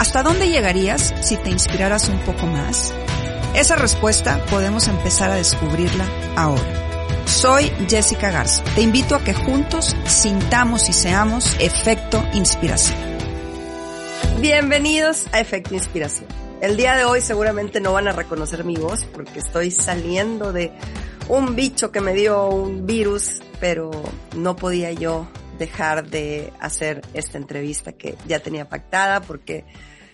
¿Hasta dónde llegarías si te inspiraras un poco más? Esa respuesta podemos empezar a descubrirla ahora. Soy Jessica Garza. Te invito a que juntos sintamos y seamos Efecto Inspiración. Bienvenidos a Efecto Inspiración. El día de hoy seguramente no van a reconocer mi voz porque estoy saliendo de un bicho que me dio un virus, pero no podía yo dejar de hacer esta entrevista que ya tenía pactada porque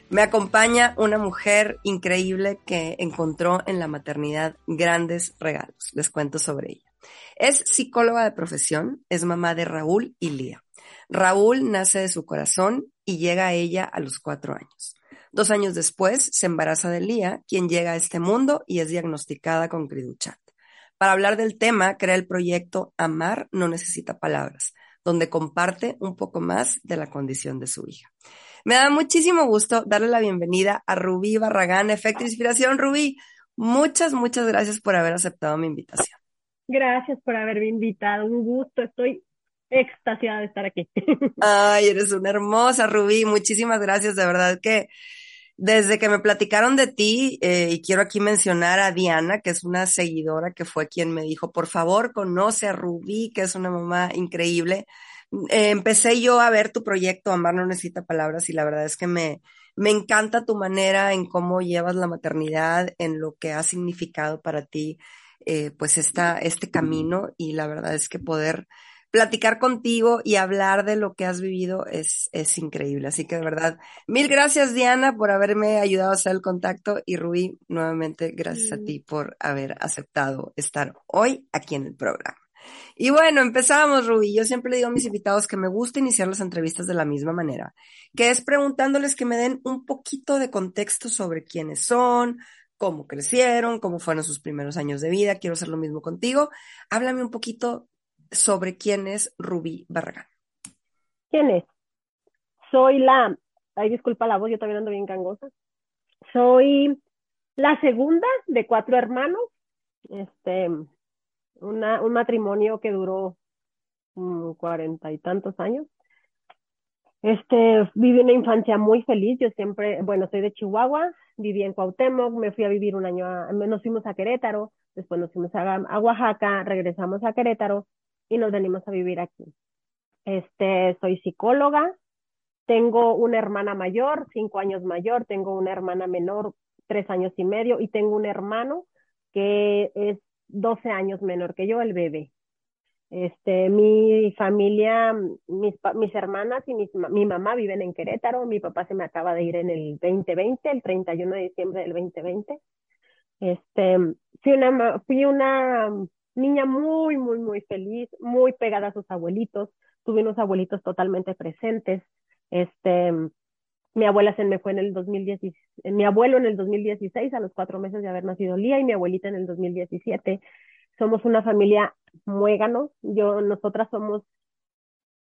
me acompaña una mujer increíble que encontró en la maternidad grandes regalos. Les cuento sobre ella. Es psicóloga de profesión, es mamá de Raúl y Lía. Raúl nace de su corazón y llega a ella a los cuatro años. Dos años después se embaraza de Lía, quien llega a este mundo y es diagnosticada con Criduchat. Para hablar del tema, crea el proyecto Amar no necesita palabras, donde comparte un poco más de la condición de su hija. Me da muchísimo gusto darle la bienvenida a Rubí Barragán, Efecto Inspiración. Rubí, muchas, muchas gracias por haber aceptado mi invitación. Gracias por haberme invitado, un gusto, estoy extasiada de estar aquí. Ay, eres una hermosa, Rubí, muchísimas gracias, de verdad que desde que me platicaron de ti, eh, y quiero aquí mencionar a Diana, que es una seguidora que fue quien me dijo, por favor, conoce a Rubí, que es una mamá increíble. Eh, empecé yo a ver tu proyecto, Amar no necesita palabras, y la verdad es que me, me encanta tu manera en cómo llevas la maternidad, en lo que ha significado para ti, eh, pues esta, este camino, y la verdad es que poder platicar contigo y hablar de lo que has vivido es, es increíble. Así que de verdad, mil gracias Diana por haberme ayudado a hacer el contacto y Rubí, nuevamente gracias a ti por haber aceptado estar hoy aquí en el programa. Y bueno, empezamos, Rubí. Yo siempre le digo a mis invitados que me gusta iniciar las entrevistas de la misma manera, que es preguntándoles que me den un poquito de contexto sobre quiénes son, cómo crecieron, cómo fueron sus primeros años de vida. Quiero hacer lo mismo contigo. Háblame un poquito sobre quién es Rubí Barragán. ¿Quién es? Soy la, ay, disculpa la voz, yo también ando bien gangosa. Soy la segunda de cuatro hermanos. Este, una, un matrimonio que duró cuarenta y tantos años. Este, viví una infancia muy feliz. Yo siempre, bueno, soy de Chihuahua, viví en Cuauhtémoc, me fui a vivir un año, a, nos fuimos a Querétaro, después nos fuimos a, a Oaxaca, regresamos a Querétaro y nos venimos a vivir aquí. Este, soy psicóloga, tengo una hermana mayor, cinco años mayor, tengo una hermana menor, tres años y medio, y tengo un hermano que es 12 años menor que yo, el bebé. Este, mi familia, mis, mis hermanas y mi mamá viven en Querétaro, mi papá se me acaba de ir en el 2020, el 31 de diciembre del 2020. Este, fui una, fui una niña muy, muy, muy feliz, muy pegada a sus abuelitos, tuve unos abuelitos totalmente presentes. Este, mi abuela se me fue en el 2016, mi abuelo en el 2016, a los cuatro meses de haber nacido Lía, y mi abuelita en el 2017. Somos una familia muégano, yo, nosotras somos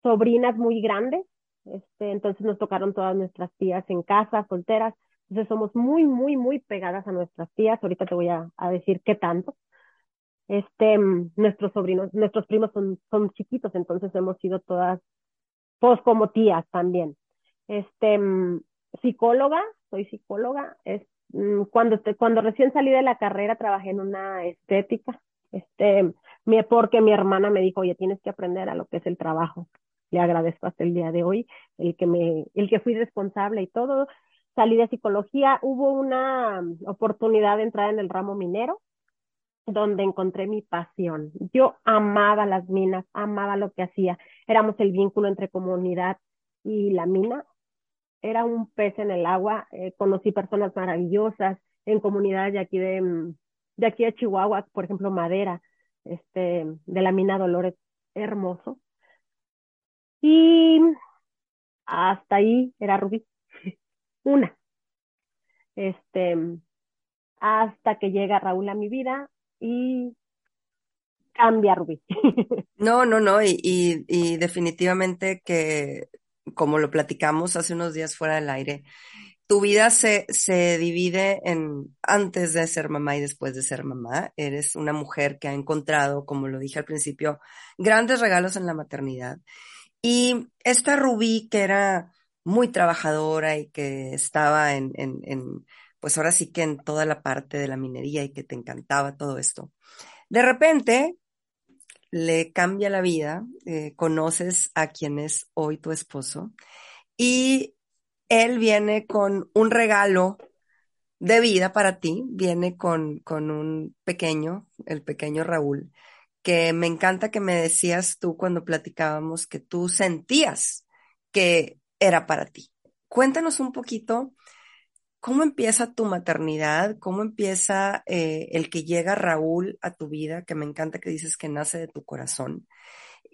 sobrinas muy grandes, este, entonces nos tocaron todas nuestras tías en casa, solteras, entonces somos muy, muy, muy pegadas a nuestras tías, ahorita te voy a, a decir qué tanto. Este, nuestros sobrinos, nuestros primos son, son chiquitos, entonces hemos sido todas, pues como tías también. Este, mm, psicóloga, soy psicóloga, es, mm, cuando, cuando recién salí de la carrera trabajé en una estética, este, porque mi hermana me dijo, oye, tienes que aprender a lo que es el trabajo. le agradezco hasta el día de hoy, el que me, el que fui responsable y todo. Salí de psicología, hubo una oportunidad de entrar en el ramo minero, donde encontré mi pasión. Yo amaba las minas, amaba lo que hacía. Éramos el vínculo entre comunidad y la mina. Era un pez en el agua. Eh, conocí personas maravillosas en comunidades de aquí de, mm, de aquí de Chihuahua, por ejemplo, Madera, este, de la mina Dolores, hermoso. Y hasta ahí era Rubí. Una. Este, hasta que llega Raúl a mi vida y cambia Rubí. No, no, no, y, y, y, definitivamente que, como lo platicamos hace unos días fuera del aire, tu vida se, se divide en antes de ser mamá y después de ser mamá. Eres una mujer que ha encontrado, como lo dije al principio, grandes regalos en la maternidad. Y esta Rubí, que era muy trabajadora y que estaba en, en, en, pues ahora sí que en toda la parte de la minería y que te encantaba todo esto. De repente, le cambia la vida, eh, conoces a quien es hoy tu esposo y él viene con un regalo de vida para ti, viene con, con un pequeño, el pequeño Raúl, que me encanta que me decías tú cuando platicábamos que tú sentías que era para ti. Cuéntanos un poquito cómo empieza tu maternidad, cómo empieza eh, el que llega Raúl a tu vida, que me encanta que dices que nace de tu corazón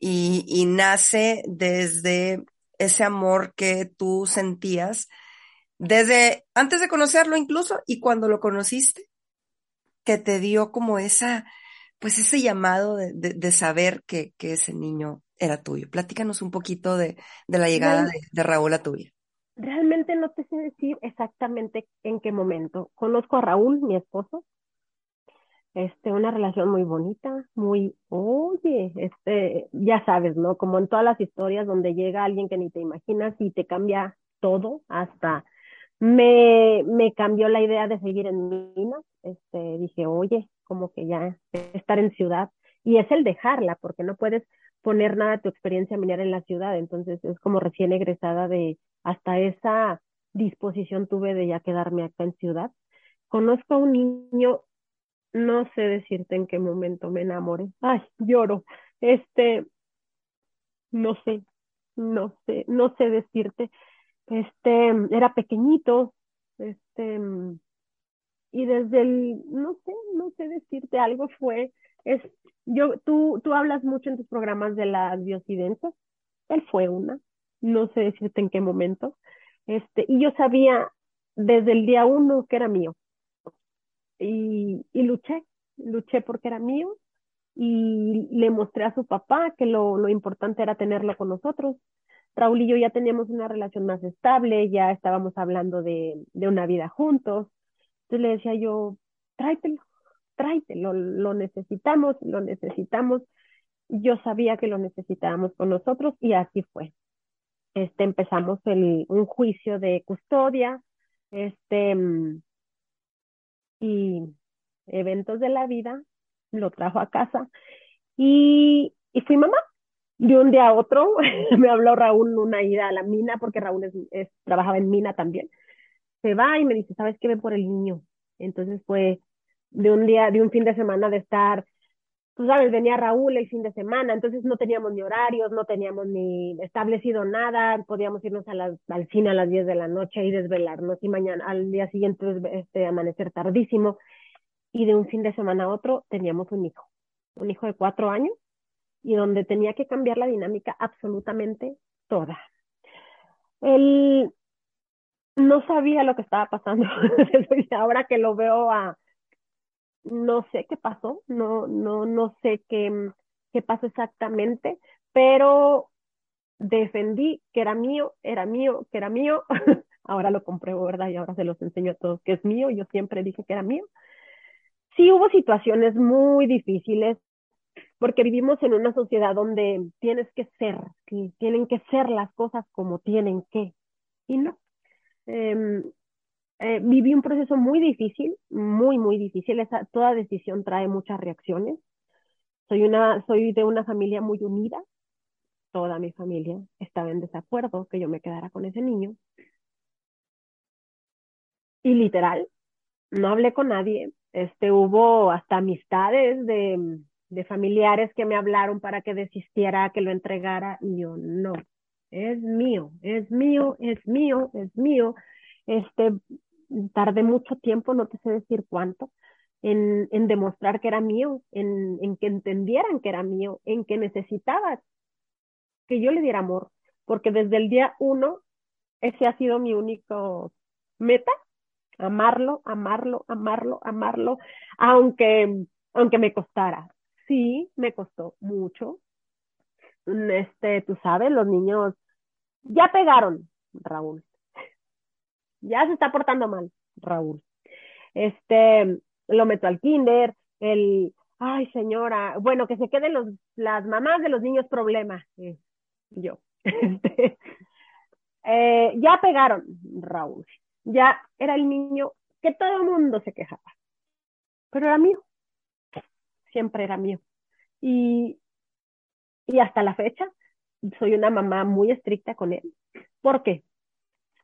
y, y nace desde ese amor que tú sentías desde antes de conocerlo incluso y cuando lo conociste, que te dio como esa, pues ese llamado de, de, de saber que, que, ese niño era tuyo. Platícanos un poquito de, de la llegada de, de, Raúl a tu vida. Realmente no te sé decir exactamente en qué momento. Conozco a Raúl, mi esposo, este, una relación muy bonita, muy, oye, este, ya sabes, ¿no? Como en todas las historias donde llega alguien que ni te imaginas y te cambia todo, hasta me, me cambió la idea de seguir en Minas, este, dije, oye, como que ya estar en ciudad, y es el dejarla, porque no puedes poner nada de tu experiencia minera en la ciudad, entonces es como recién egresada de, hasta esa disposición tuve de ya quedarme acá en ciudad. Conozco a un niño no sé decirte en qué momento me enamoré. Ay, lloro. Este, no sé, no sé, no sé decirte. Este, era pequeñito, este, y desde el, no sé, no sé decirte, algo fue, es, yo, tú, tú hablas mucho en tus programas de las biocidencias, él fue una, no sé decirte en qué momento, este, y yo sabía desde el día uno que era mío, y, y luché, luché porque era mío. Y le mostré a su papá que lo, lo importante era tenerlo con nosotros. Raúl y yo ya teníamos una relación más estable, ya estábamos hablando de, de una vida juntos. Entonces le decía yo, tráetelo, tráetelo, lo necesitamos, lo necesitamos. Yo sabía que lo necesitábamos con nosotros y así fue. Este, empezamos el, un juicio de custodia, este, y eventos de la vida, lo trajo a casa y, y fui mamá. De un día a otro me habló Raúl una ida a la mina, porque Raúl trabajaba en mina también. Se va y me dice, ¿sabes qué? Ven por el niño. Entonces fue de un día, de un fin de semana de estar tú sabes, venía Raúl el fin de semana, entonces no teníamos ni horarios, no teníamos ni establecido nada, podíamos irnos a la, al cine a las 10 de la noche y desvelarnos y mañana al día siguiente este, amanecer tardísimo. Y de un fin de semana a otro teníamos un hijo, un hijo de cuatro años y donde tenía que cambiar la dinámica absolutamente toda. Él no sabía lo que estaba pasando. Ahora que lo veo a, no sé qué pasó, no, no, no sé qué, qué pasó exactamente, pero defendí que era mío, era mío, que era mío. ahora lo compruebo, ¿verdad? Y ahora se los enseño a todos que es mío. Yo siempre dije que era mío. Sí hubo situaciones muy difíciles porque vivimos en una sociedad donde tienes que ser, tienen que ser las cosas como tienen que. Y no. Eh, eh, viví un proceso muy difícil, muy, muy difícil. Esa, toda decisión trae muchas reacciones. Soy, una, soy de una familia muy unida. toda mi familia estaba en desacuerdo que yo me quedara con ese niño. Y literal, no hablé con nadie. Este, hubo hasta amistades de, de familiares que me hablaron para que desistiera, que lo entregara, y yo no, es mío, es mío, es mío, es mío. Este, tardé mucho tiempo, no te sé decir cuánto, en, en demostrar que era mío, en, en que entendieran que era mío, en que necesitaba que yo le diera amor, porque desde el día uno, ese ha sido mi único meta, amarlo, amarlo, amarlo, amarlo, aunque, aunque me costara. Sí, me costó mucho. Este, tú sabes, los niños ya pegaron, Raúl. Ya se está portando mal, Raúl. Este, lo meto al kinder, el, ay señora, bueno, que se queden los, las mamás de los niños problema. Eh, yo. Este, eh, ya pegaron, Raúl. Ya era el niño que todo el mundo se quejaba. Pero era mío. Siempre era mío. Y, y hasta la fecha soy una mamá muy estricta con él. ¿Por qué?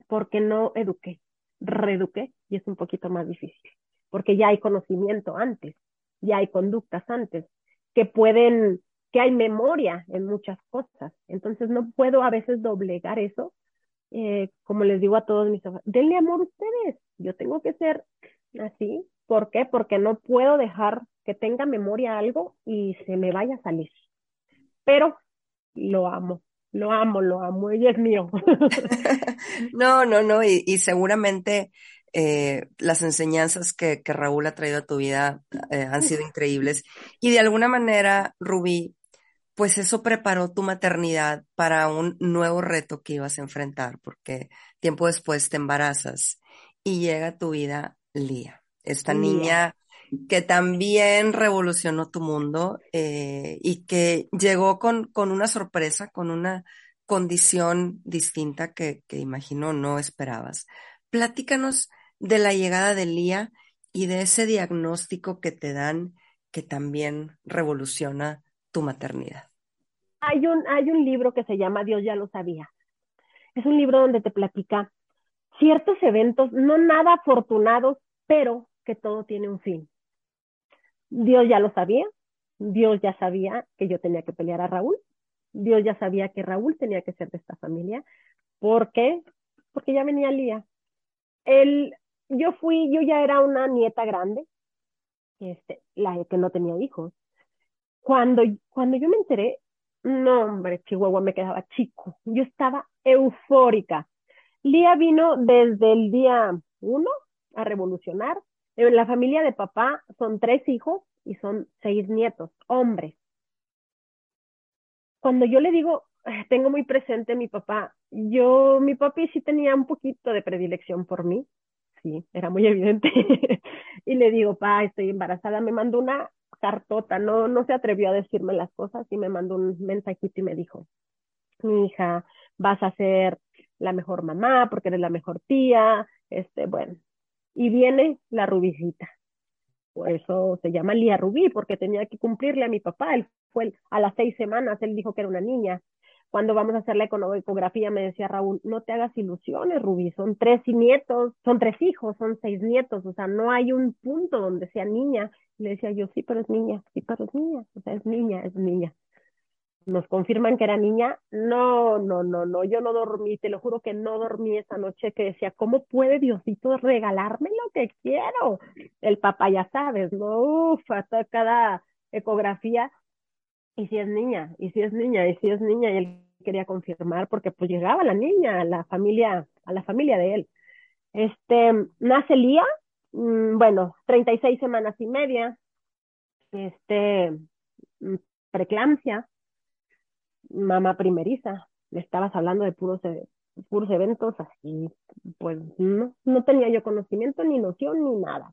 Porque no eduqué, reeduqué y es un poquito más difícil. Porque ya hay conocimiento antes, ya hay conductas antes que pueden, que hay memoria en muchas cosas. Entonces no puedo a veces doblegar eso. Eh, como les digo a todos mis denle amor a ustedes. Yo tengo que ser así. ¿Por qué? Porque no puedo dejar que tenga memoria algo y se me vaya a salir. Pero lo amo, lo amo, lo amo, ella es mío. no, no, no, y, y seguramente eh, las enseñanzas que, que, Raúl ha traído a tu vida eh, han sido increíbles. Y de alguna manera, Rubí, pues eso preparó tu maternidad para un nuevo reto que ibas a enfrentar, porque tiempo después te embarazas y llega a tu vida Lía, esta niña que también revolucionó tu mundo eh, y que llegó con, con una sorpresa, con una condición distinta que, que imagino no esperabas. Platícanos de la llegada de Lía y de ese diagnóstico que te dan que también revoluciona tu maternidad. Hay un, hay un libro que se llama Dios ya lo sabía. Es un libro donde te platica ciertos eventos, no nada afortunados, pero que todo tiene un fin. Dios ya lo sabía, Dios ya sabía que yo tenía que pelear a Raúl, Dios ya sabía que Raúl tenía que ser de esta familia. ¿Por qué? Porque ya venía Lía. Él, yo fui, yo ya era una nieta grande, este, la que no tenía hijos. Cuando, cuando yo me enteré, no, hombre, Chihuahua me quedaba chico. Yo estaba eufórica. Lía vino desde el día uno a revolucionar, en la familia de papá son tres hijos y son seis nietos, hombres. Cuando yo le digo, tengo muy presente mi papá, yo, mi papi sí tenía un poquito de predilección por mí, sí, era muy evidente. y le digo, pa, estoy embarazada, me mandó una cartota, no, no se atrevió a decirme las cosas y me mandó un mensajito y me dijo, mi hija, vas a ser la mejor mamá porque eres la mejor tía, este, bueno, y viene la rubicita. Por eso se llama Lía Rubí, porque tenía que cumplirle a mi papá. Él fue a las seis semanas, él dijo que era una niña. Cuando vamos a hacer la ecografía, me decía Raúl, no te hagas ilusiones, Rubí, son tres nietos, son tres hijos, son seis nietos, o sea, no hay un punto donde sea niña. le decía yo, sí, pero es niña, sí, pero es niña, o sea, es niña, es niña nos confirman que era niña. No, no, no, no, yo no dormí, te lo juro que no dormí esa noche que decía, ¿cómo puede Diosito regalarme lo que quiero? El papá ya sabes, ¿no? Uf, hasta cada ecografía. Y si es niña, y si es niña, y si es niña, y él quería confirmar porque pues llegaba la niña a la familia, a la familia de él. Este, nace Lía, mmm, bueno, 36 semanas y media, este, mm, preeclampsia, mamá primeriza, me estabas hablando de puros, e, puros eventos así, pues no, no tenía yo conocimiento, ni noción, ni nada.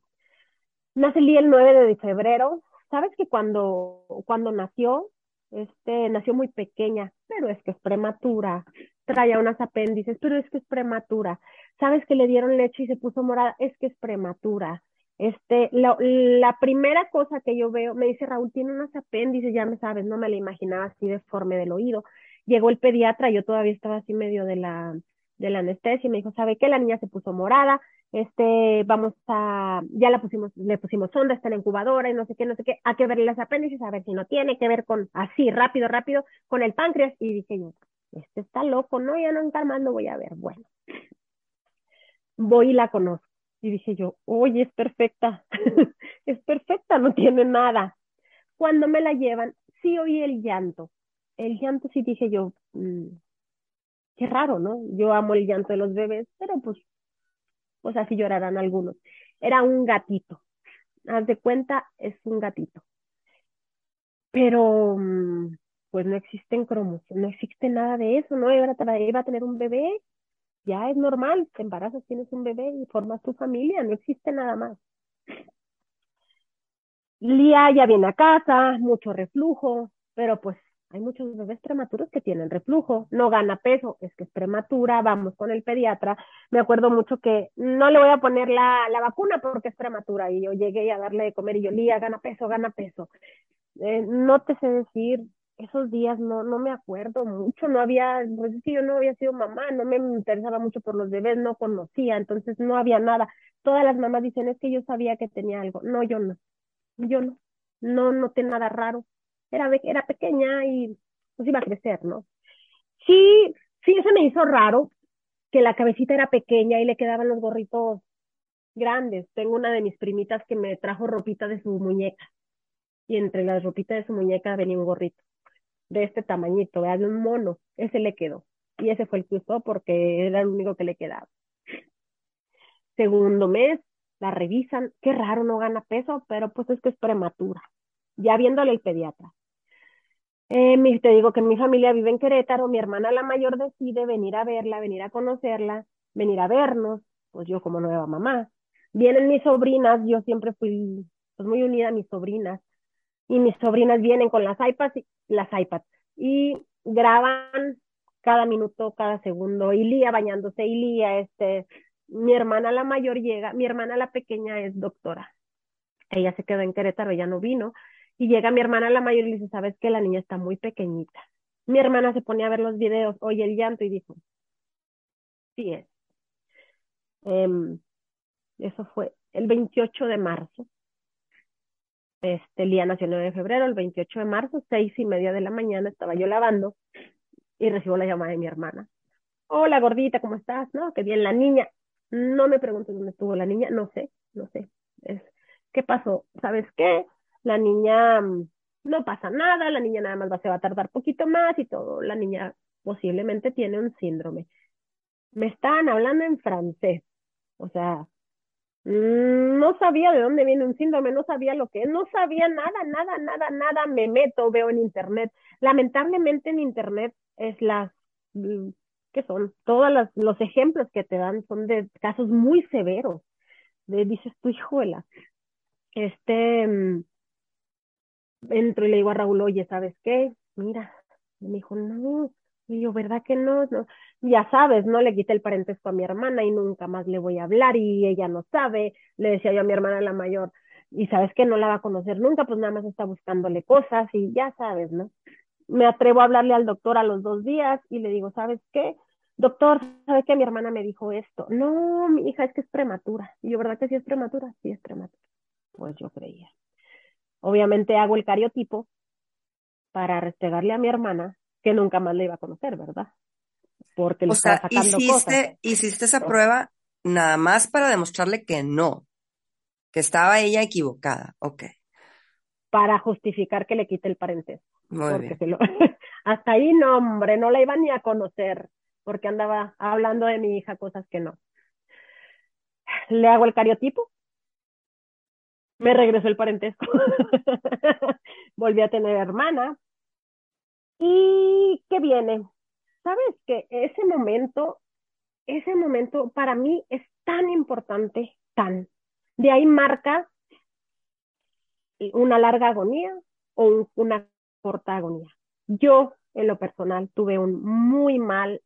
Nací el 9 de febrero, sabes que cuando, cuando nació, este, nació muy pequeña, pero es que es prematura, traía unas apéndices, pero es que es prematura. Sabes que le dieron leche y se puso morada, es que es prematura. Este, la, primera cosa que yo veo, me dice Raúl, tiene unos apéndices, ya me sabes, no me la imaginaba así deforme del oído. Llegó el pediatra, yo todavía estaba así medio de la, de la anestesia y me dijo, ¿sabe qué? La niña se puso morada, este, vamos a, ya la pusimos, le pusimos sonda, está en la incubadora y no sé qué, no sé qué, hay que verle las apéndices, a ver si no tiene que ver con, así, rápido, rápido, con el páncreas. Y dije yo, este está loco, no, ya no mal, no voy a ver. Bueno, voy y la conozco. Y dije yo, oye, es perfecta, es perfecta, no tiene nada. Cuando me la llevan, sí oí el llanto. El llanto sí dije yo, mm, qué raro, ¿no? Yo amo el llanto de los bebés, pero pues, pues así llorarán algunos. Era un gatito. Haz de cuenta, es un gatito. Pero, mm, pues no existen cromos, no existe nada de eso, ¿no? Iba a, iba a tener un bebé, ya es normal, te embarazas, tienes un bebé y formas tu familia, no existe nada más. Lía ya viene a casa, mucho reflujo, pero pues hay muchos bebés prematuros que tienen reflujo, no gana peso, es que es prematura, vamos con el pediatra. Me acuerdo mucho que no le voy a poner la, la vacuna porque es prematura y yo llegué a darle de comer y yo, Lía, gana peso, gana peso. Eh, no te sé decir, esos días no, no me acuerdo mucho, no había, pues es que yo no había sido mamá, no me interesaba mucho por los bebés, no conocía, entonces no había nada. Todas las mamás dicen, es que yo sabía que tenía algo. No, yo no, yo no, no noté nada raro. Era, era pequeña y pues iba a crecer, ¿no? Sí, sí, se me hizo raro que la cabecita era pequeña y le quedaban los gorritos grandes. Tengo una de mis primitas que me trajo ropita de su muñeca y entre las ropitas de su muñeca venía un gorrito de este tamañito, ¿verdad? de un mono, ese le quedó. Y ese fue el que usó porque era el único que le quedaba. Segundo mes, la revisan, qué raro, no gana peso, pero pues es que es prematura. Ya viéndole el pediatra. Eh, te digo que mi familia vive en Querétaro, mi hermana la mayor decide venir a verla, venir a conocerla, venir a vernos, pues yo como nueva mamá. Vienen mis sobrinas, yo siempre fui pues, muy unida a mis sobrinas, y mis sobrinas vienen con las iPads, y, las iPads y graban cada minuto, cada segundo, y Lía bañándose, y Lía, este, mi hermana la mayor llega, mi hermana la pequeña es doctora, ella se quedó en Querétaro, ya no vino, y llega mi hermana la mayor y le dice, sabes que la niña está muy pequeñita. Mi hermana se pone a ver los videos, oye el llanto y dijo, sí es. Em, eso fue el 28 de marzo este, día nació el 9 de febrero, el 28 de marzo, seis y media de la mañana, estaba yo lavando y recibo la llamada de mi hermana. Hola gordita, ¿cómo estás? No, qué bien la niña. No me preguntes dónde estuvo la niña, no sé, no sé. Es, ¿Qué pasó? ¿Sabes qué? La niña mm, no pasa nada, la niña nada más va, se va a tardar poquito más y todo. La niña posiblemente tiene un síndrome. Me estaban hablando en francés, o sea, no sabía de dónde viene un síndrome, no sabía lo que es, no sabía nada, nada, nada, nada, me meto, veo en internet. Lamentablemente en internet es las, mm, ¿qué son? Todos los ejemplos que te dan son de casos muy severos. De, dices tu hijuela. Este, mm, entro y le digo a Raúl, oye, ¿sabes qué? Mira, me dijo, no, y yo, ¿verdad que no? no? Ya sabes, ¿no? Le quité el parentesco a mi hermana y nunca más le voy a hablar y ella no sabe. Le decía yo a mi hermana la mayor, y sabes que no la va a conocer nunca, pues nada más está buscándole cosas y ya sabes, ¿no? Me atrevo a hablarle al doctor a los dos días y le digo, ¿sabes qué? Doctor, ¿sabes que mi hermana me dijo esto? No, mi hija es que es prematura. Y yo, ¿verdad que sí es prematura? Sí es prematura. Pues yo creía. Obviamente hago el cariotipo para restregarle a mi hermana que nunca más le iba a conocer, ¿verdad? Porque le o sea, sacando hiciste, hiciste esa prueba nada más para demostrarle que no, que estaba ella equivocada, ok. Para justificar que le quite el parentesco. Muy bien. hasta ahí no, hombre, no la iba ni a conocer, porque andaba hablando de mi hija cosas que no. Le hago el cariotipo, me regresó el parentesco. Volví a tener hermana, ¿Y qué viene? Sabes que ese momento, ese momento para mí es tan importante, tan. De ahí marca una larga agonía o una corta agonía. Yo, en lo personal, tuve un muy mal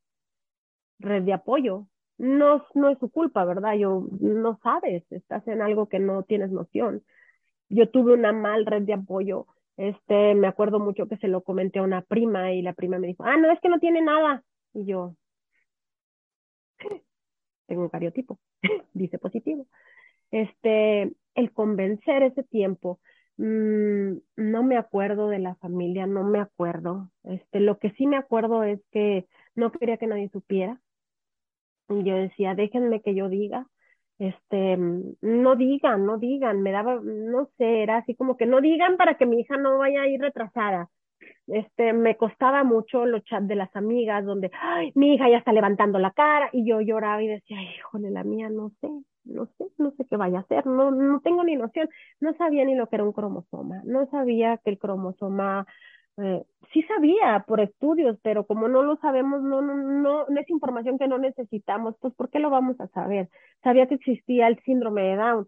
red de apoyo. No, no es su culpa, ¿verdad? Yo no sabes, estás en algo que no tienes noción. Yo tuve una mal red de apoyo Este, me acuerdo mucho que se lo comenté a una prima y la prima me dijo, ah, no, es que no tiene nada. Y yo, tengo un cariotipo, dice positivo. Este, el convencer ese tiempo, mmm, no me acuerdo de la familia, no me acuerdo. Este, lo que sí me acuerdo es que no quería que nadie supiera. Y yo decía, déjenme que yo diga. Este, no digan, no digan, me daba, no sé, era así como que no digan para que mi hija no vaya a ir retrasada. Este, me costaba mucho los chats de las amigas donde, ay, mi hija ya está levantando la cara y yo lloraba y decía, híjole, la mía no sé, no sé, no sé qué vaya a hacer, no, no tengo ni noción, no sabía ni lo que era un cromosoma, no sabía que el cromosoma, eh, sí sabía por estudios, pero como no lo sabemos, no, no, no, no es información que no necesitamos, pues ¿por qué lo vamos a saber? Sabía que existía el síndrome de Down,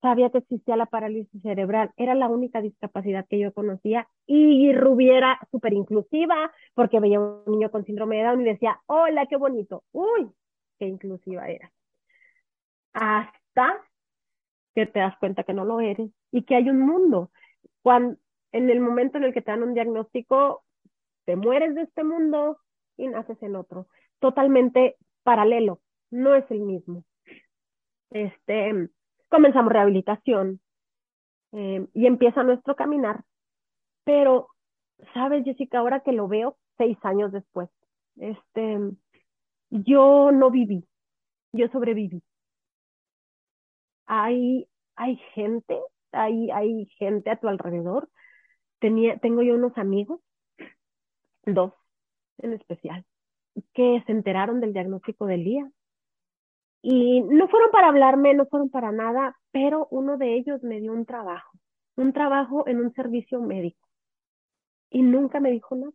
sabía que existía la parálisis cerebral, era la única discapacidad que yo conocía y Rubí era súper inclusiva porque veía un niño con síndrome de Down y decía, hola, qué bonito, uy, qué inclusiva era. Hasta que te das cuenta que no lo eres y que hay un mundo. Cuando, en el momento en el que te dan un diagnóstico, te mueres de este mundo y naces en otro, totalmente paralelo, no es el mismo. Este, comenzamos rehabilitación eh, y empieza nuestro caminar. Pero, sabes, Jessica, ahora que lo veo, seis años después, este, yo no viví, yo sobreviví. Hay, hay gente, hay, hay gente a tu alrededor. Tenía, tengo yo unos amigos, dos en especial, que se enteraron del diagnóstico del día y no fueron para hablarme, no fueron para nada, pero uno de ellos me dio un trabajo, un trabajo en un servicio médico. Y nunca me dijo nada.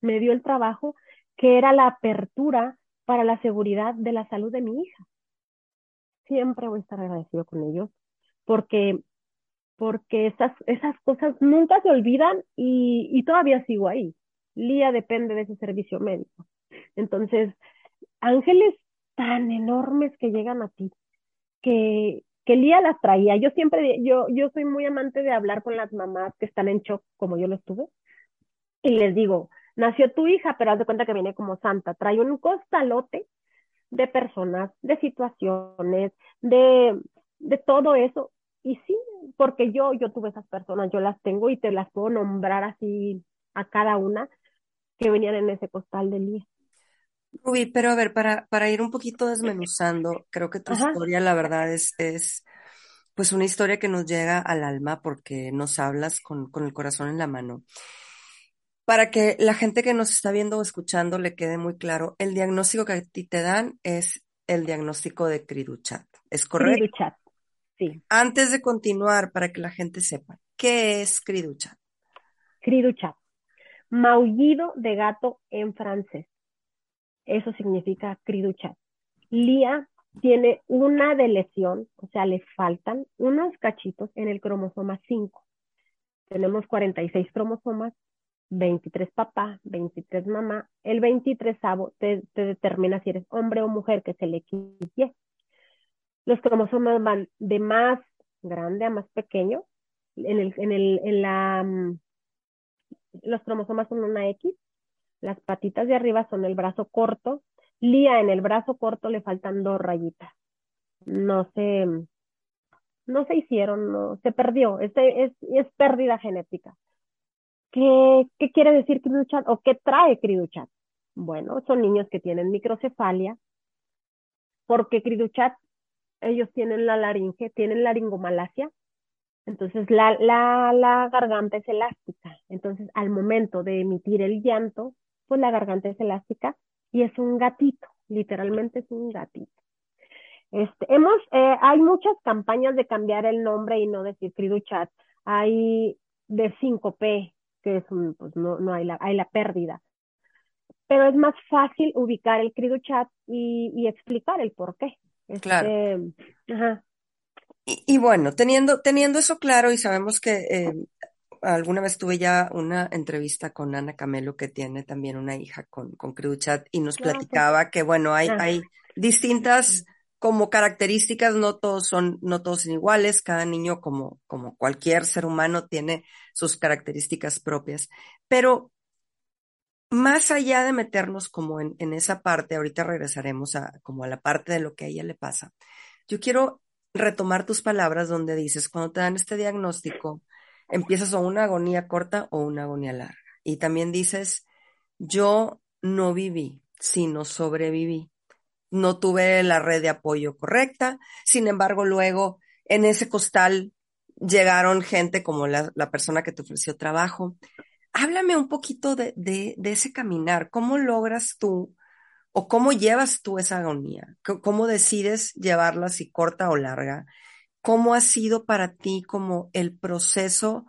Me dio el trabajo que era la apertura para la seguridad de la salud de mi hija. Siempre voy a estar agradecido con ellos porque porque esas, esas cosas nunca se olvidan y, todavía sigo ahí. Lía depende de ese servicio médico. Entonces, ángeles tan enormes que llegan a ti, que, que Lía las traía. Yo siempre, yo, yo soy muy amante de hablar con las mamás que están en shock, como yo lo estuve, y les digo, nació tu hija, pero haz de cuenta que viene como santa, trae un costalote de personas, de situaciones, de, de todo eso. Y sí, porque yo, yo tuve esas personas, yo las tengo y te las puedo nombrar así a cada una que venían en ese costal de Lía. Rubí, pero a ver, para, para ir un poquito desmenuzando, creo que tu historia, la verdad, es, es pues una historia que nos llega al alma porque nos hablas con, con el corazón en la mano. Para que la gente que nos está viendo o escuchando le quede muy claro, el diagnóstico que a ti te dan es el diagnóstico de Criduchat. ¿Es correcto? Criduchat, sí. Antes de continuar, para que la gente sepa, ¿qué es Criduchat? Criduchat, maullido de gato en francés. Eso significa criduchat. Lía tiene una de lesión, o sea, le faltan unos cachitos en el cromosoma 5. Tenemos 46 cromosomas, 23 papá, 23 mamá. El 23 te, te determina si eres hombre o mujer, que es el XY. Los cromosomas van de más grande a más pequeño. En, el, en, el, en la, mm, los cromosomas son una X las patitas de arriba son el brazo corto. Lía en el brazo corto le faltan dos rayitas. No se, no se hicieron, no, se perdió. Es, es, es pérdida genética. ¿Qué, ¿Qué quiere decir Criduchat o qué trae Criduchat? Bueno, son niños que tienen microcefalia, porque Criduchat, ellos tienen la laringe, tienen laringomalacia, entonces la, la, la garganta es elástica. Entonces al momento de emitir el llanto, pues la garganta es elástica y es un gatito, literalmente es un gatito. Este, hemos, eh, hay muchas campañas de cambiar el nombre y no decir Criduchat. Hay de 5P, que es un, pues no, no hay la, hay la pérdida. Pero es más fácil ubicar el Criduchat y, y explicar el por qué. Claro. Este, ajá. Y, y, bueno, teniendo, teniendo eso claro y sabemos que eh, alguna vez tuve ya una entrevista con Ana Camelo, que tiene también una hija con, con Chat, y nos platicaba que, bueno, hay, hay distintas como características, no todos son, no todos son iguales, cada niño como, como cualquier ser humano tiene sus características propias, pero más allá de meternos como en, en esa parte, ahorita regresaremos a como a la parte de lo que a ella le pasa. Yo quiero retomar tus palabras donde dices, cuando te dan este diagnóstico, empiezas o una agonía corta o una agonía larga. Y también dices, yo no viví, sino sobreviví no tuve la red de apoyo correcta. Sin embargo, luego en ese costal llegaron gente como la, persona que te ofreció trabajo. Háblame un poquito de, de, ese caminar. ¿Cómo logras tú o cómo llevas tú esa agonía? ¿Cómo decides llevarla si corta o larga? ¿Cómo ha sido para ti como el proceso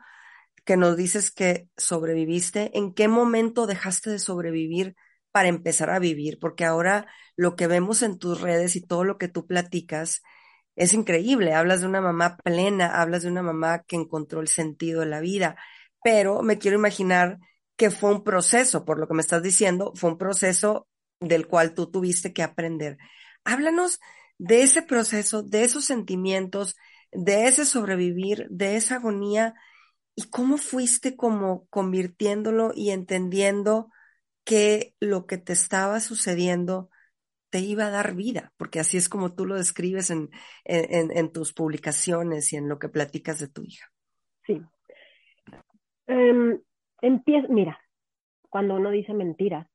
que nos dices que sobreviviste? ¿En qué momento dejaste de sobrevivir para empezar a vivir, porque ahora lo que vemos en tus redes y todo lo que tú platicas es increíble. Hablas de una mamá plena, hablas de una mamá que encontró el sentido de la vida, pero me quiero imaginar que fue un proceso, por lo que me estás diciendo, fue un proceso del cual tú tuviste que aprender. Háblanos de ese proceso, de esos sentimientos, de ese sobrevivir, de esa agonía y cómo fuiste como convirtiéndolo y entendiendo que lo que te estaba sucediendo te iba a dar vida, porque así es como tú lo describes en, en, tus publicaciones y en lo que platicas de tu hija. Sí. Em, empieza, mira, cuando uno dice mentiras,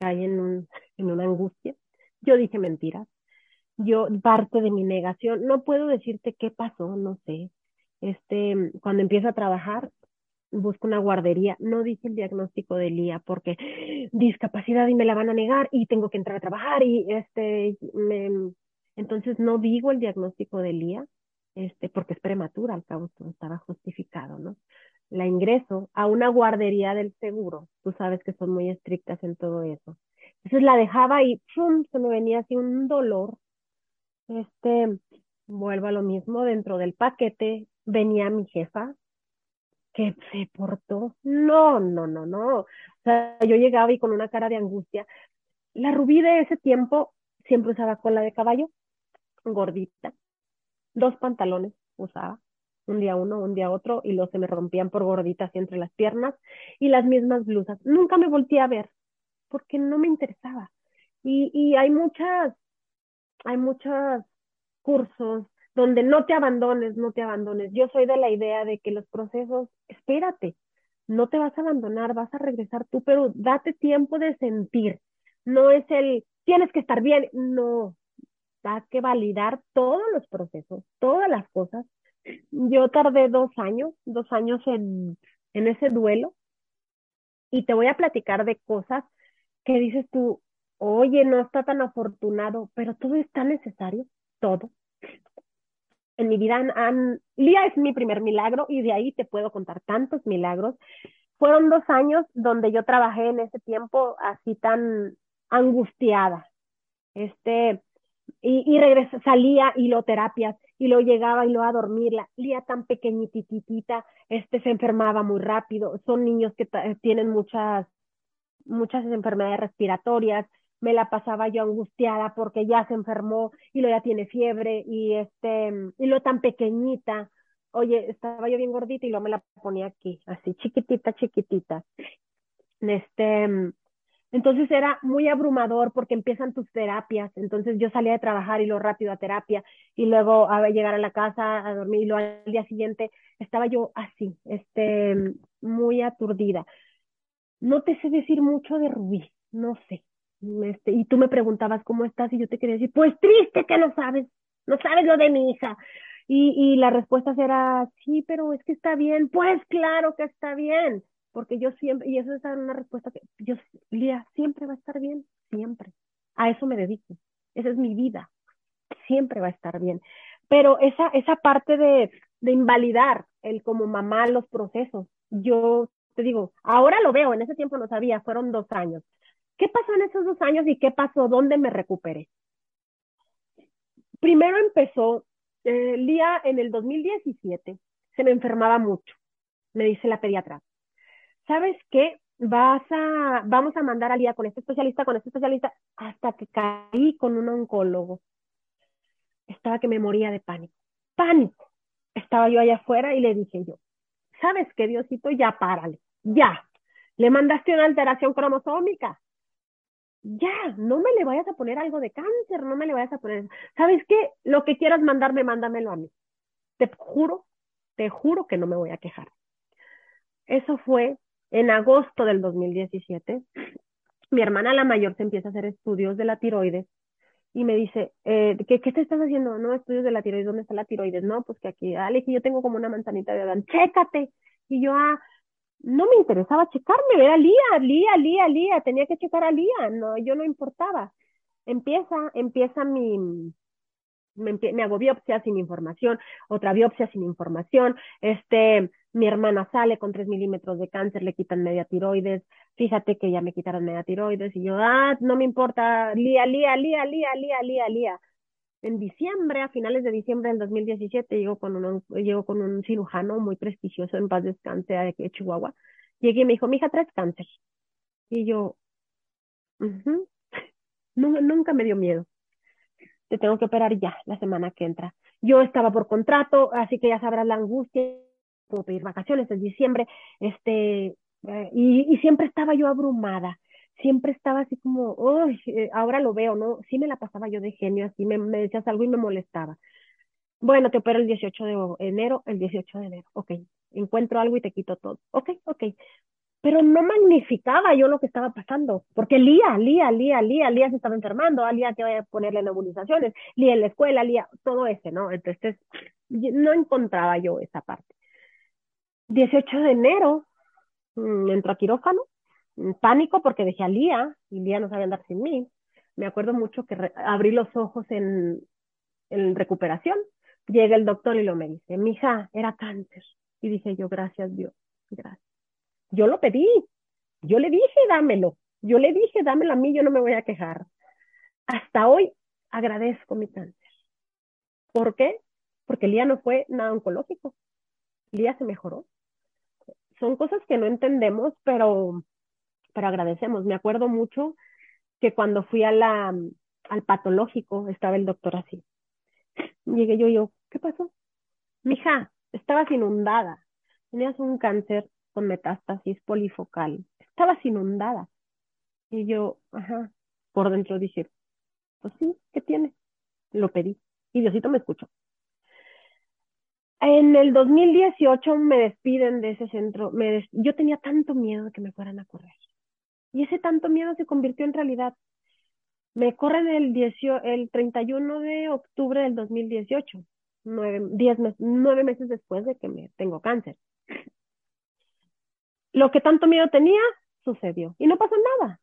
cae en, un, una angustia. Yo dije mentiras. Yo, parte de mi negación, no puedo decirte qué pasó, no sé. Este, cuando empiezo a trabajar, busco una guardería. No dije el diagnóstico de Lía porque discapacidad y me la van a negar y tengo que entrar a trabajar y este, entonces no digo el diagnóstico de Lía, este, porque es prematura, al cabo estaba justificado, ¿no? La ingreso a una guardería del seguro, tú sabes que son muy estrictas en todo eso. Entonces la dejaba y ¡pum! se me venía así un dolor. Este, vuelvo a lo mismo, dentro del paquete venía mi jefa, que se portó. No, no, no, no. O sea, yo llegaba y con una cara de angustia. La rubí de ese tiempo siempre usaba cola de caballo, gordita. Dos pantalones usaba, un día uno, un día otro, y los se me rompían por gorditas entre las piernas, y las mismas blusas. Nunca me volteé a ver, porque no me interesaba. Y, y hay muchas, hay muchos cursos, donde no te abandones, no te abandones. Yo soy de la idea de que los procesos, espérate, no te vas a abandonar, vas a regresar tú, pero date tiempo de sentir. No es el, tienes que estar bien, no, hay que validar todos los procesos, todas las cosas. Yo tardé dos años, dos años en, en ese duelo y te voy a platicar de cosas que dices tú, oye, no está tan afortunado, pero todo está necesario, todo en mi vida han, Lía es mi primer milagro y de ahí te puedo contar tantos milagros. Fueron dos años donde yo trabajé en ese tiempo así tan angustiada. Este, y, y regresé, salía y lo terapias y lo llegaba y lo a dormir. La Lía tan pequeñititita, este se enfermaba muy rápido. Son niños que tienen muchas, muchas enfermedades respiratorias me la pasaba yo angustiada porque ya se enfermó y lo ya tiene fiebre y este y lo tan pequeñita. Oye, estaba yo bien gordita y lo me la ponía aquí, así chiquitita, chiquitita. Este, entonces era muy abrumador porque empiezan tus terapias. Entonces yo salía de trabajar y lo rápido a terapia y luego a llegar a la casa a dormir y luego al día siguiente estaba yo así, este, muy aturdida. No te sé decir mucho de Rubí, no sé. Este, y tú me preguntabas cómo estás y yo te quería decir, pues triste que no sabes, no sabes lo de mi hija. Y, y la respuesta era, sí, pero es que está bien. Pues claro que está bien, porque yo siempre, y eso es una respuesta que yo, Lía, siempre va a estar bien, siempre. A eso me dedico. Esa es mi vida. Siempre va a estar bien. Pero esa, esa parte de, de invalidar el como mamá los procesos, yo te digo, ahora lo veo, en ese tiempo no sabía, fueron dos años ¿Qué pasó en esos dos años y qué pasó? ¿Dónde me recuperé? Primero empezó, eh, Lía en el 2017 se me enfermaba mucho, me dice la pediatra. ¿Sabes qué? Vas a, vamos a mandar a Lía con este especialista, con este especialista, hasta que caí con un oncólogo. estaba que me moría de pánico. Pánico. Estaba yo allá afuera y le dije yo, ¿sabes qué, Diosito? Ya párale, ya. Le mandaste una alteración cromosómica. Ya, no me le vayas a poner algo de cáncer, no me le vayas a poner. ¿Sabes qué? Lo que quieras mandarme, mándamelo a mí. Te juro, te juro que no me voy a quejar. Eso fue en agosto del 2017. Mi hermana la mayor se empieza a hacer estudios de la tiroides y me dice, eh, ¿qué, ¿qué te estás haciendo? No, estudios de la tiroides, ¿dónde está la tiroides? No, pues que aquí, dale, que yo tengo como una manzanita de Adán, chécate. Y yo, ah, no me interesaba checarme, era Lía, Lía, Lía, Lía, tenía que checar a Lía, no, yo no importaba. Empieza, empieza mi, me, me, hago biopsia sin información, otra biopsia sin información, este, mi hermana sale con 3 milímetros de cáncer, le quitan media tiroides, fíjate que ya me quitaron media tiroides, y yo, ah, no me importa, lía, lía, lía, lía, lía, lía, lía. En diciembre, a finales de diciembre del 2017, llego con un, llego con un cirujano muy prestigioso en paz descanse de Chihuahua. Llegué y me dijo, mi hija, traes cáncer. Y yo, nunca me dio miedo te tengo que operar ya la semana que entra. Yo estaba por contrato, así que ya sabrás la angustia, puedo pedir vacaciones en diciembre, este, eh, y, siempre estaba yo abrumada, siempre estaba así como, uy, eh, ahora lo veo, ¿no? Sí me la pasaba yo de genio, así me, decías algo y me molestaba. Bueno, te opero el 18 de enero, el 18 de enero, ok, encuentro algo y te quito todo, ok, ok, pero no magnificaba yo lo que estaba pasando, porque Lía, Lía, Lía, Lía, Lía se estaba enfermando, a Lía que vaya a ponerle nebulizaciones, Lía en la escuela, Lía, todo ese, ¿no? Entonces, no encontraba yo esa parte. 18 de enero, mm, entro a quirófano, pánico porque dejé a Lía, y Lía no sabía andar sin mí. Me acuerdo mucho que abrí los ojos en, en recuperación, llega el doctor y lo me dice, mi hija, era cáncer. Y dije yo, gracias Dios, gracias yo lo pedí, yo le dije, dámelo, yo le dije, dámelo a mí, yo no me voy a quejar. Hasta hoy agradezco mi cáncer. ¿Por qué? Porque Lía no fue nada oncológico. Lía se mejoró. Son cosas que no entendemos, pero, pero agradecemos. Me acuerdo mucho que cuando fui al patológico estaba el doctor así. Llegué yo y yo, ¿qué pasó? Mija, estabas inundada. Tenías un cáncer con metástasis polifocal. Estabas inundada. Y yo, ajá, por dentro dije, pues sí, ¿qué tiene? Lo pedí. Y Diosito me escuchó. En el 2018 me despiden de ese centro. Yo tenía tanto miedo de que me fueran a correr. Y ese tanto miedo se convirtió en realidad. Me corren el, el 31 de octubre del 2018, nueve, diez nueve meses después de que me tengo cáncer lo que tanto miedo tenía sucedió y no pasó nada.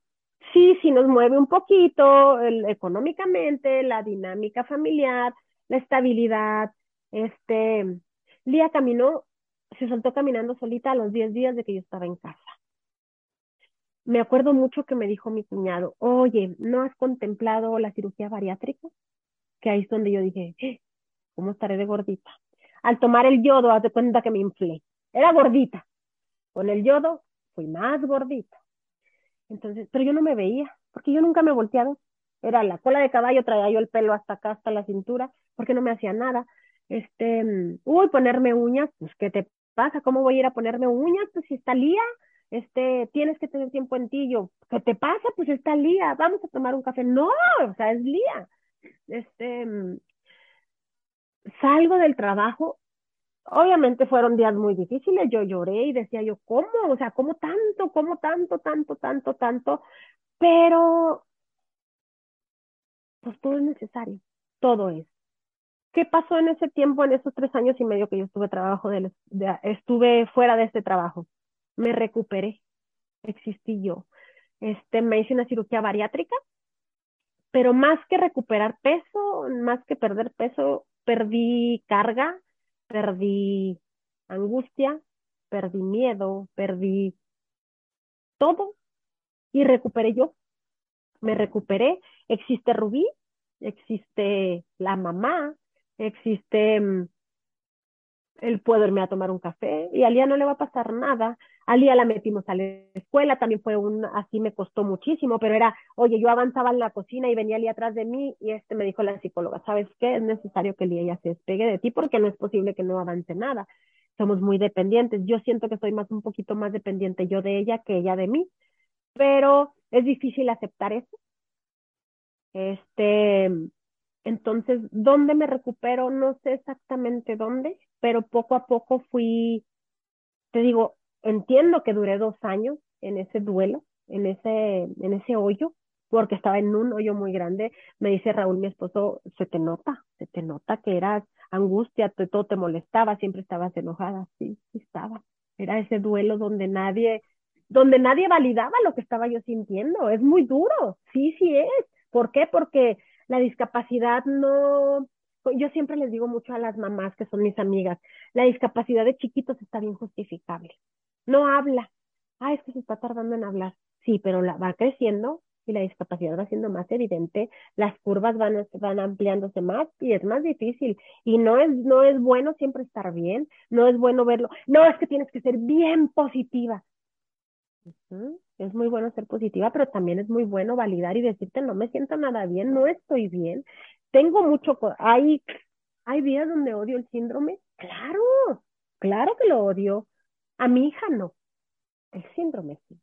Sí, sí nos mueve un poquito económicamente, la dinámica familiar, la estabilidad. Este, Lía caminó, se soltó caminando solita a los 10 días de que yo estaba en casa. Me acuerdo mucho que me dijo mi cuñado, oye, ¿no has contemplado la cirugía bariátrica? Que ahí es donde yo dije, eh, ¿cómo estaré de gordita? Al tomar el yodo, haz de cuenta que me inflé. Era gordita, con el yodo fui más gordita. Entonces, pero yo no me veía, porque yo nunca me he volteado. Era la cola de caballo, traía yo el pelo hasta acá, hasta la cintura, porque no me hacía nada. Este, mm, uy, ponerme uñas, pues, ¿qué te pasa? ¿Cómo voy a ir a ponerme uñas? Pues si está Lía, este, tienes que tener tiempo en ti. Yo, ¿qué te pasa? Pues está Lía, vamos a tomar un café. No, o sea, es Lía. Este, mm, salgo del trabajo Obviamente fueron días muy difíciles, yo lloré y decía yo, ¿cómo? O sea, ¿cómo tanto, cómo tanto, tanto, tanto, tanto? Pero, pues todo es necesario, todo es. ¿Qué pasó en ese tiempo, en esos tres años y medio que yo estuve trabajo de, estuve fuera de este trabajo? Me recuperé, existí yo. Este, me hice una cirugía bariátrica, pero más que recuperar peso, más que perder peso, perdí carga, perdí angustia, perdí miedo, perdí todo y recuperé yo. Me recuperé. Existe Rubí, existe la mamá, existe mm, él puede irme a tomar un café y a Lía no le va a pasar nada. A la metimos a la escuela, también fue un, así me costó muchísimo, pero era, oye, yo avanzaba en la cocina y venía Lía atrás de mí y este me dijo la psicóloga, ¿sabes qué? Es necesario que Lía ya se despegue de ti porque no es posible que no avance nada. Somos muy dependientes. Yo siento que soy más, un poquito más dependiente yo de ella que ella de mí, pero es difícil aceptar eso. Este, entonces, ¿dónde me recupero? No sé exactamente dónde, pero poco a poco fui, te digo, entiendo que duré dos años en ese duelo, en ese, en ese hoyo, porque estaba en un hoyo muy grande. Me dice Raúl, mi esposo, se te nota, se te nota que eras angustia, todo te molestaba, siempre estabas enojada, sí, sí estaba. Era ese duelo donde nadie, donde nadie validaba lo que estaba yo sintiendo. Es muy duro, sí, sí es. ¿Por qué? Porque la discapacidad no, yo siempre les digo mucho a las mamás que son mis amigas, la discapacidad de chiquitos está bien justificable. No habla. Ah, es que se está tardando en hablar. Sí, pero la, va creciendo y la discapacidad va siendo más evidente, las curvas van, van ampliándose más y es más difícil. Y no es, no es bueno siempre estar bien, no es bueno verlo. No, es que tienes que ser bien positiva. Es muy bueno ser positiva, pero también es muy bueno validar y decirte, no me siento nada bien, no estoy bien. Tengo mucho, hay, hay días donde odio el síndrome. Claro, claro que lo odio. A mi hija no. El síndrome sí.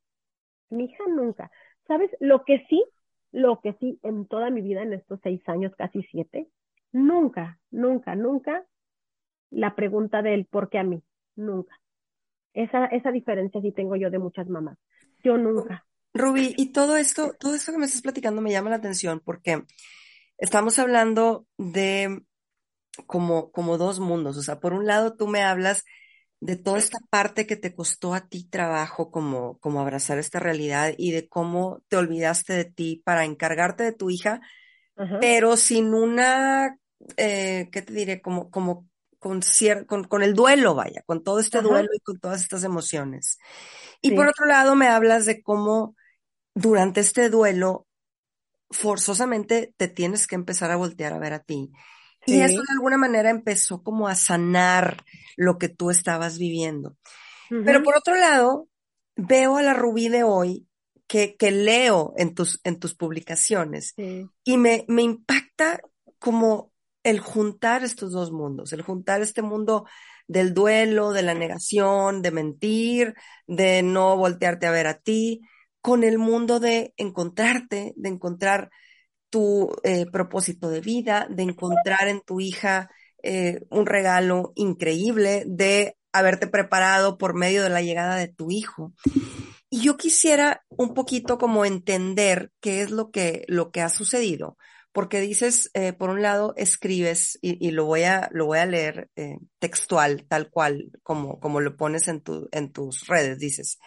Mi hija nunca. ¿Sabes? Lo que sí, lo que sí en toda mi vida, en estos seis años, casi siete, nunca, nunca, nunca la pregunta del por qué a mí. Nunca. Esa, esa diferencia sí tengo yo de muchas mamás. Yo nunca. Ruby, y todo esto, todo esto que me estás platicando me llama la atención porque estamos hablando de como, como dos mundos. O sea, por un lado tú me hablas de toda esta parte que te costó a ti trabajo como, como abrazar esta realidad y de cómo te olvidaste de ti para encargarte de tu hija, pero sin una, eh, ¿qué te diré? Como, como con, con, con, el duelo, vaya, con todo este duelo y con todas estas emociones. Y por otro lado, me hablas de cómo durante este duelo forzosamente te tienes que empezar a voltear a ver a ti. Y eso de alguna manera empezó como a sanar lo que tú estabas viviendo. Pero por otro lado, veo a la Rubí de hoy que, que leo en tus, en tus publicaciones y me, me impacta como el juntar estos dos mundos, el juntar este mundo del duelo, de la negación, de mentir, de no voltearte a ver a ti, con el mundo de encontrarte, de encontrar tu eh, propósito de vida, de encontrar en tu hija eh, un regalo increíble, de haberte preparado por medio de la llegada de tu hijo. Y yo quisiera un poquito como entender qué es lo que, lo que ha sucedido, porque dices, eh, por un lado, escribes, y, lo, voy a, lo voy a leer textual, tal cual, como, como lo pones en, tu, en tus redes, dices,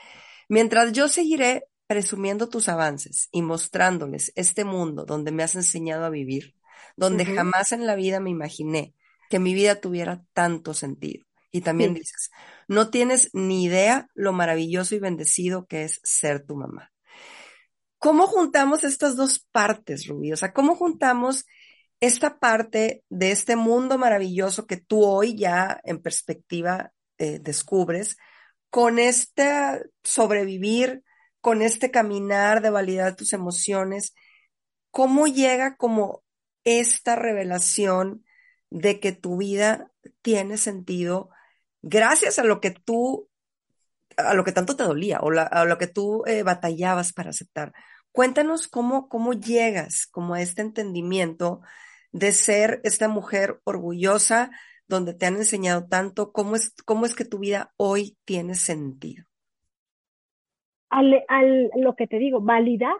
mientras yo seguiré presumiendo tus avances y mostrándoles este mundo donde me has enseñado a vivir, donde jamás en la vida me imaginé que mi vida tuviera tanto sentido. Y también dices, no tienes ni idea lo maravilloso y bendecido que es ser tu mamá. ¿Cómo juntamos estas dos partes, Rubí? O sea, ¿cómo juntamos esta parte de este mundo maravilloso que tú hoy ya en perspectiva eh, descubres con este sobrevivir con este caminar de validar tus emociones, ¿cómo llega como esta revelación de que tu vida tiene sentido gracias a lo que tú, a lo que tanto te dolía o a lo que tú eh, batallabas para aceptar? Cuéntanos cómo, cómo llegas como a este entendimiento de ser esta mujer orgullosa donde te han enseñado tanto, cómo es, cómo es que tu vida hoy tiene sentido al, al, lo que te digo, validar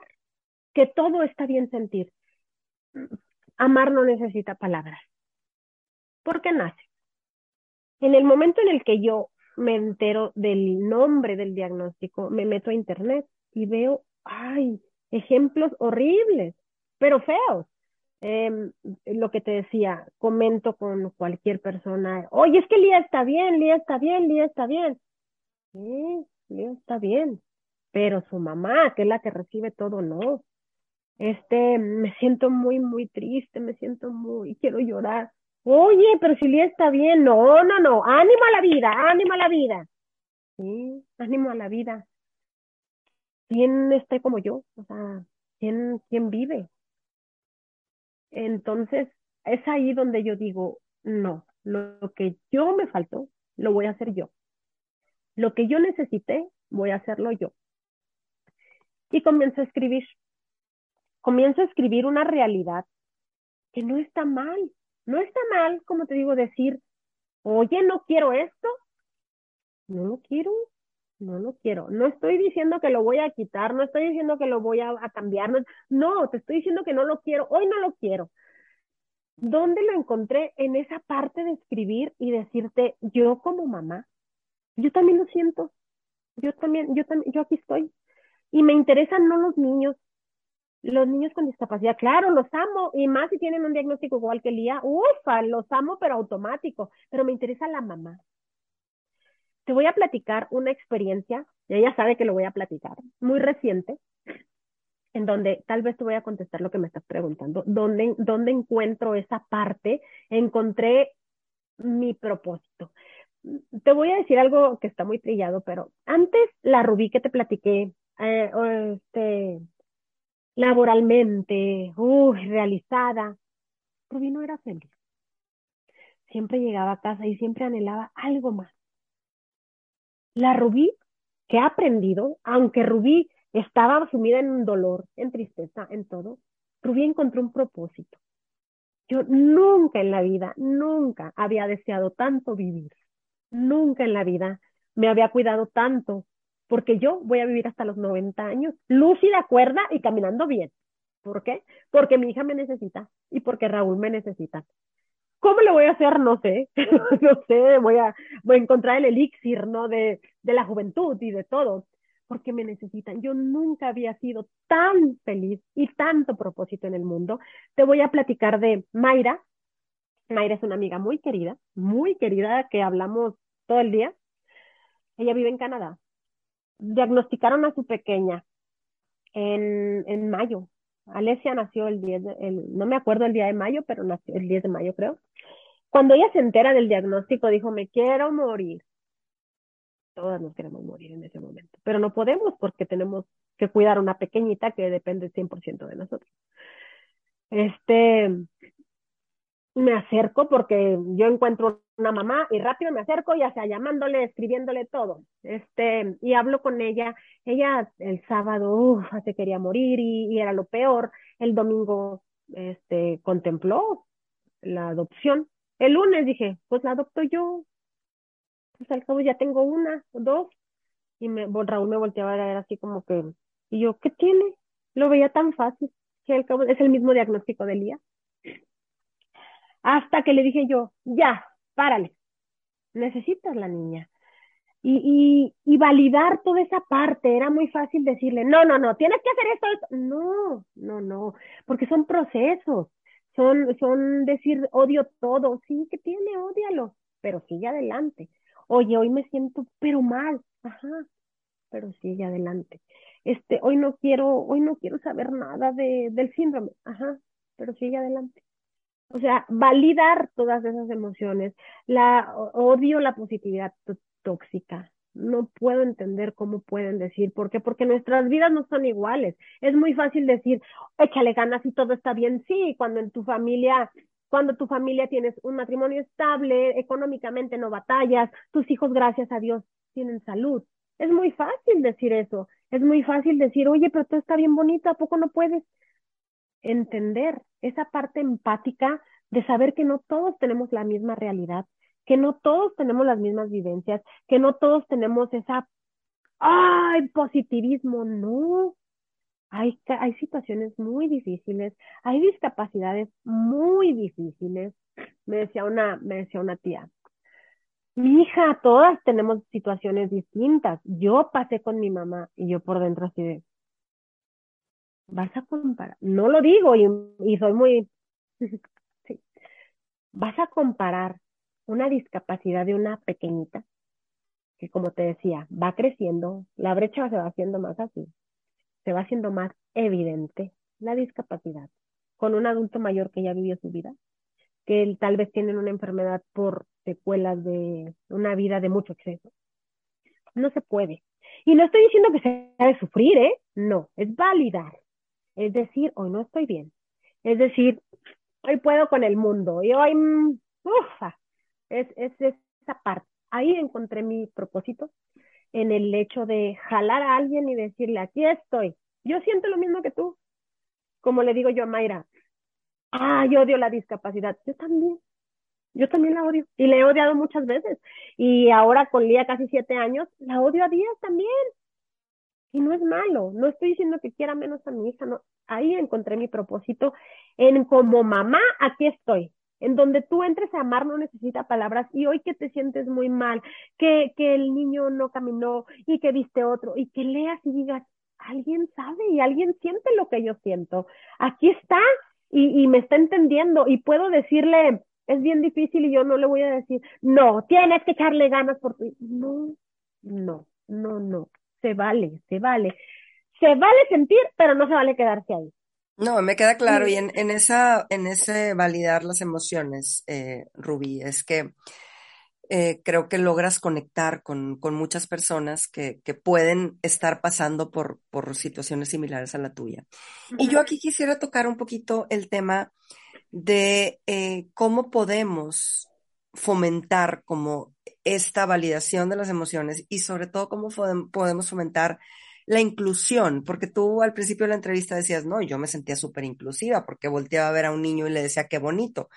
que todo está bien sentir. Amar no necesita palabras. ¿Por qué nace? En el momento en el que yo me entero del nombre del diagnóstico, me meto a internet y veo, ay, ejemplos horribles, pero feos. Eh, lo que te decía, comento con cualquier persona, oye, es que Lía está bien, Lía está bien, Lía está bien. Sí, Lía está bien pero su mamá, que es la que recibe todo, no. Este, me siento muy, muy triste, me siento muy, quiero llorar. Oye, pero si Lía está bien, no, no, no, ánimo a la vida, ánimo a la vida. sí, ánimo a la vida. ¿Quién esté como yo? O sea, ¿quién, quién vive? Entonces, es ahí donde yo digo, no, lo que yo me faltó, lo voy a hacer yo. Lo que yo necesité, voy a hacerlo yo. Y comienzo a escribir. Comienzo a escribir una realidad que no está mal. No está mal, como te digo, decir, oye, no quiero esto. No lo quiero. No lo quiero. No estoy diciendo que lo voy a quitar, no estoy diciendo que lo voy a, cambiar. No, te estoy diciendo que no lo quiero. Hoy no lo quiero. ¿Dónde lo encontré? En esa parte de escribir y decirte, yo como mamá, yo también lo siento. Yo también, yo también, yo aquí estoy. Y me interesan no los niños, los niños con discapacidad, claro, los amo, y más si tienen un diagnóstico igual que Lía, ufa, los amo, pero automático, pero me interesa la mamá. Te voy a platicar una experiencia, y ella sabe que lo voy a platicar, muy reciente, en donde tal vez te voy a contestar lo que me estás preguntando, ¿dónde, dónde encuentro esa parte? Encontré mi propósito. Te voy a decir algo que está muy trillado, pero antes la Rubí que te platiqué, eh, este, laboralmente, uy, realizada, Rubí no era feliz. Siempre llegaba a casa y siempre anhelaba algo más. La Rubí que ha aprendido, aunque Rubí estaba sumida en dolor, en tristeza, en todo, Rubí encontró un propósito. Yo nunca en la vida, nunca había deseado tanto vivir. Nunca en la vida me había cuidado tanto, porque yo voy a vivir hasta los 90 años, lúcida, cuerda y caminando bien. ¿Por qué? Porque mi hija me necesita y porque Raúl me necesita. ¿Cómo lo voy a hacer? No sé. no sé, voy a, voy a encontrar el elixir, ¿no? De, de la juventud y de todo. Porque me necesitan. Yo nunca había sido tan feliz y tanto propósito en el mundo. Te voy a platicar de Mayra. Mayra es una amiga muy querida, muy querida, que hablamos todo el día. Ella vive en Canadá. Diagnosticaron a su pequeña en, en mayo. Alesia nació el 10, de, el, no me acuerdo el día de mayo, pero nació el 10 de mayo creo. Cuando ella se entera del diagnóstico, dijo, me quiero morir. Todas nos queremos morir en ese momento, pero no podemos porque tenemos que cuidar a una pequeñita que depende 100% de nosotros. Este, me acerco porque yo encuentro una mamá y rápido me acerco, ya sea llamándole, escribiéndole todo. Este, y hablo con ella. Ella el sábado, se quería morir y, y, era lo peor. El domingo, este, contempló la adopción el lunes dije, pues la adopto yo. Pues al cabo ya tengo una o dos. Y me, Raúl me volteaba a ver así como que, y yo, ¿qué tiene? Lo veía tan fácil, que al cabo es el mismo diagnóstico de Lía. Hasta que le dije yo, ya, párale, necesitas la niña. Y, y, y, validar toda esa parte. Era muy fácil decirle, no, no, no, tienes que hacer esto, esto. No, no, no, porque son procesos son, son decir odio todo, sí que tiene, odialo, pero sigue adelante. Oye, hoy me siento pero mal, ajá, pero sigue adelante. Este, hoy no quiero, hoy no quiero saber nada de, del síndrome, ajá, pero sigue adelante. O sea, validar todas esas emociones, la odio la positividad tóxica, no puedo entender cómo pueden decir, ¿por qué? Porque nuestras vidas no son iguales. Es muy fácil decir, échale ganas y todo está bien. Sí, cuando en tu familia, cuando tu familia tienes un matrimonio estable, económicamente no batallas, tus hijos, gracias a Dios, tienen salud. Es muy fácil decir eso. Es muy fácil decir, oye, pero todo está bien bonito, ¿a poco no puedes? Entender esa parte empática de saber que no todos tenemos la misma realidad, que no todos tenemos las mismas vivencias, que no todos tenemos esa, ay, positivismo, no. Hay, hay situaciones muy difíciles, hay discapacidades muy difíciles. Me decía una, me decía una tía, mi hija, todas tenemos situaciones distintas. Yo pasé con mi mamá y yo por dentro así de, vas a comparar, no lo digo y, soy muy, sí. vas a comparar una discapacidad de una pequeñita, que como te decía, va creciendo, la brecha se va haciendo más así, se va haciendo más evidente la discapacidad con un adulto mayor que ya vivió su vida, que tal vez tienen una enfermedad por secuelas de una vida de mucho exceso. no se puede. Y no estoy diciendo que sea de sufrir, ¿eh? No, es validar. Es decir, hoy no estoy bien. Es decir, hoy puedo con el mundo y hoy, mm, ufa, es, es esa parte. Ahí encontré mi propósito en el hecho de jalar a alguien y decirle, aquí estoy. Yo siento lo mismo que tú. Como le digo yo a Mayra, ah, yo odio la discapacidad. Yo también. Yo también la odio. Y la he odiado muchas veces. Y ahora con Lía casi siete años, la odio a Díaz también. Y no es malo. No estoy diciendo que quiera menos a mi hija. No. Ahí encontré mi propósito. En como mamá, aquí estoy. En donde tú entres a amar no necesita palabras. Y hoy que te sientes muy mal, que, que el niño no caminó y que viste otro, y que leas y digas, alguien sabe y alguien siente lo que yo siento. Aquí está y, y me está entendiendo y puedo decirle, es bien difícil y yo no le voy a decir, no, tienes que echarle ganas por ti. No, no, no, no, se vale, se vale. Se vale sentir, pero no se vale quedarse ahí. No, me queda claro, y en, en esa, en ese validar las emociones, eh, Rubí, es que eh, creo que logras conectar con, con muchas personas que, que, pueden estar pasando por, por situaciones similares a la tuya. Y yo aquí quisiera tocar un poquito el tema de eh, cómo podemos fomentar como esta validación de las emociones y sobre todo cómo podemos fomentar la inclusión, porque tú al principio de la entrevista decías, no, yo me sentía súper inclusiva porque volteaba a ver a un niño y le decía, qué bonito.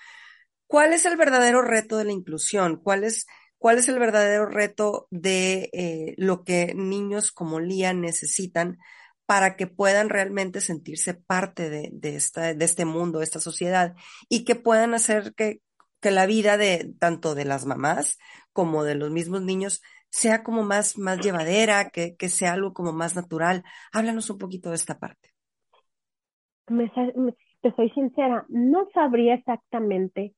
¿Cuál es el verdadero reto de la inclusión? ¿Cuál es, cuál es el verdadero reto de eh, lo que niños como Lía necesitan para que puedan realmente sentirse parte de, de, esta, de este mundo, de esta sociedad, y que puedan hacer que, que la vida de tanto de las mamás como de los mismos niños sea como más, más llevadera, que, que sea algo como más natural. Háblanos un poquito de esta parte. Me, te soy sincera, no sabría exactamente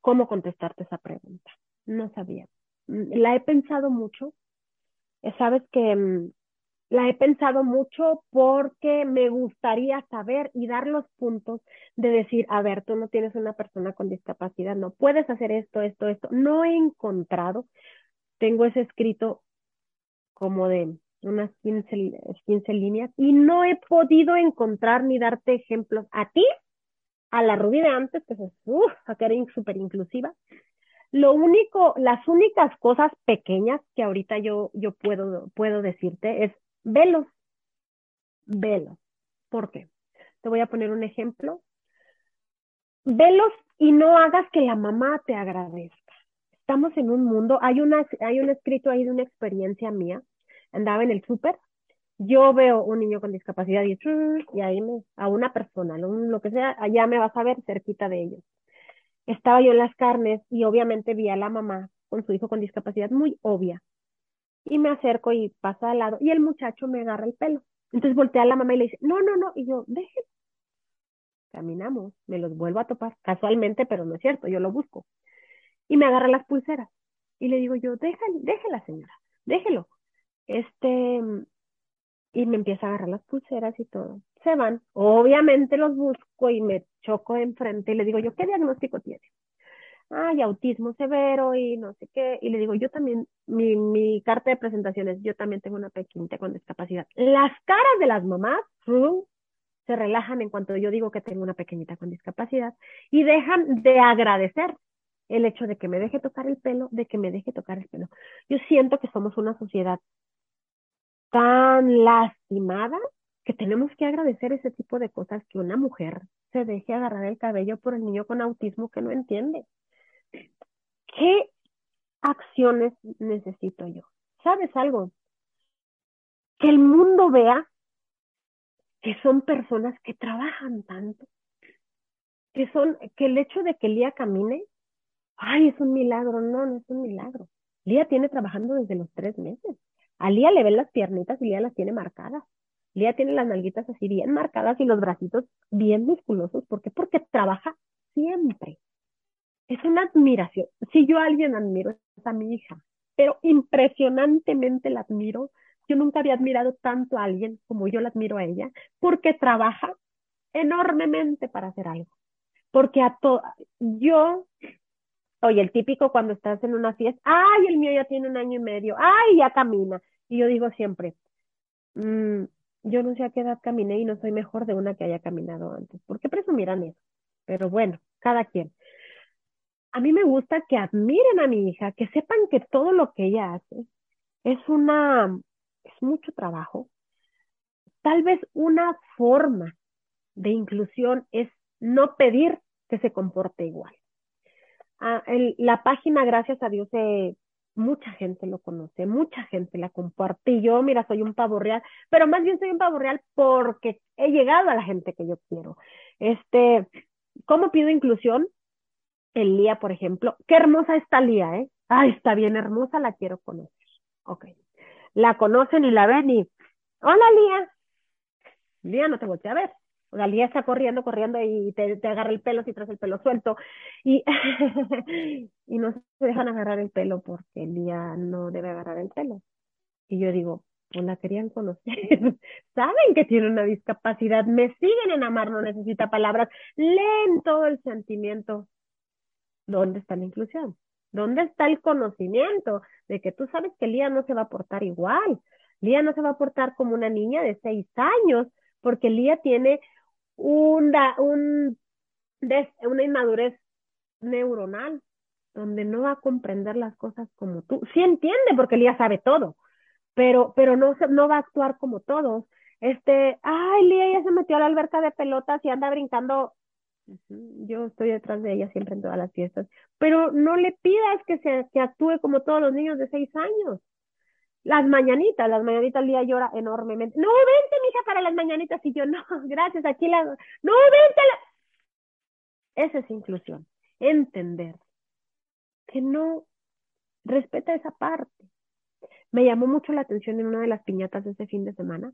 cómo contestarte esa pregunta. No sabía. La he pensado mucho. Sabes que mm, la he pensado mucho porque me gustaría saber y dar los puntos de decir, a ver, tú no tienes una persona con discapacidad, no puedes hacer esto, esto, esto. No he encontrado, tengo ese escrito como de unas 15, 15 líneas y no he podido encontrar ni darte ejemplos a ti, a la Rubí de antes, que es que era súper inclusiva. Lo único, las únicas cosas pequeñas que ahorita yo, yo puedo, puedo decirte es velos, velos. ¿Por qué? Te voy a poner un ejemplo. Velos y no hagas que la mamá te agradezca. Estamos en un mundo, hay, hay un escrito ahí de una experiencia mía. Andaba en el súper, yo veo un niño con discapacidad y, y ahí me, a una persona, lo que sea, allá me vas a ver cerquita de ellos. Estaba yo en las carnes y obviamente vi a la mamá con su hijo con discapacidad muy obvia y me acerco y pasa al lado y el muchacho me agarra el pelo. Entonces voltea a la mamá y le dice, no, no, no, y yo, déjenlo. Caminamos, me los vuelvo a topar, casualmente, pero no es cierto, yo lo busco. Y me agarra las pulseras. Y le digo yo, déjala, déjela, señora, déjelo. Este, y me empieza a agarrar las pulseras y todo. Se van. Obviamente los busco y me choco enfrente y le digo yo, ¿qué diagnóstico tiene? Ay, autismo severo y no sé qué. Y le digo, yo también, mi, mi carta de presentaciones, yo también tengo una pequeñita con discapacidad. Las caras de las mamás se relajan en cuanto yo digo que tengo una pequeñita con discapacidad y dejan de agradecer el hecho de que me deje tocar el pelo, de que me deje tocar el pelo. Yo siento que somos una sociedad tan lastimada que tenemos que agradecer ese tipo de cosas que una mujer se deje agarrar el cabello por el niño con autismo que no entiende. ¿Qué acciones necesito yo? ¿Sabes algo? Que el mundo vea que son personas que trabajan tanto, que son, que el hecho de que Lía camine, ay, es un milagro, no, no es un milagro. Lía tiene trabajando desde los tres meses. A Lía le ven las piernitas y Lía las tiene marcadas. Lía tiene las nalguitas así bien marcadas y los bracitos bien musculosos. ¿Por qué? Porque trabaja siempre es una admiración. Si yo a alguien admiro, es a mi hija, pero impresionantemente la admiro. Yo nunca había admirado tanto a alguien como yo la admiro a ella, porque trabaja enormemente para hacer algo. Porque a to yo Oye, el típico cuando estás en una fiesta, ay, el mío ya tiene un año y medio, ay, ya camina. Y yo digo siempre, mm, yo no sé a qué edad caminé y no soy mejor de una que haya caminado antes. ¿Por qué presumirán eso? Pero bueno, cada quien. A mí me gusta que admiren a mi hija, que sepan que todo lo que ella hace es una, es mucho trabajo. Tal vez una forma de inclusión es no pedir que se comporte igual. Ah, la página, gracias a Dios, eh, mucha gente lo conoce, mucha gente la comparte. Yo, mira, soy un pavo real, pero más bien soy un pavo real porque he llegado a la gente que yo quiero. Este, ¿cómo pido inclusión? En Lía, por ejemplo. Qué hermosa está Lía, ¿eh? Ay, está bien hermosa, la quiero conocer. Ok. La conocen y la ven y, hola Lía. Lía, no te volteé a ver. Lía está corriendo, corriendo y te, te, agarra el pelo si traes el pelo suelto. Y, y no se dejan agarrar el pelo porque Lía no debe agarrar el pelo. Y yo digo, pues la querían conocer. Saben que tiene una discapacidad, me siguen en amar, no necesita palabras, leen todo el sentimiento. ¿Dónde está la inclusión? ¿Dónde está el conocimiento de que tú sabes que Lía no se va a portar igual? Lía no se va a portar como una niña de seis años, porque Lía tiene una, un, una inmadurez neuronal, donde no va a comprender las cosas como tú. Sí entiende, porque Lía sabe todo, pero, pero no, no va a actuar como todos. Este, ay, Lía ya se metió a la alberca de pelotas y anda brincando. Yo estoy detrás de ella siempre en todas las fiestas, pero no le pidas que, se, que actúe como todos los niños de seis años. Las mañanitas, las mañanitas Lía llora enormemente. No, vente, mija, para las mañanitas. Y yo, no, gracias, aquí la... No, vente. Esa es inclusión. Entender que no respeta esa parte. Me llamó mucho la atención en una de las piñatas de ese fin de semana.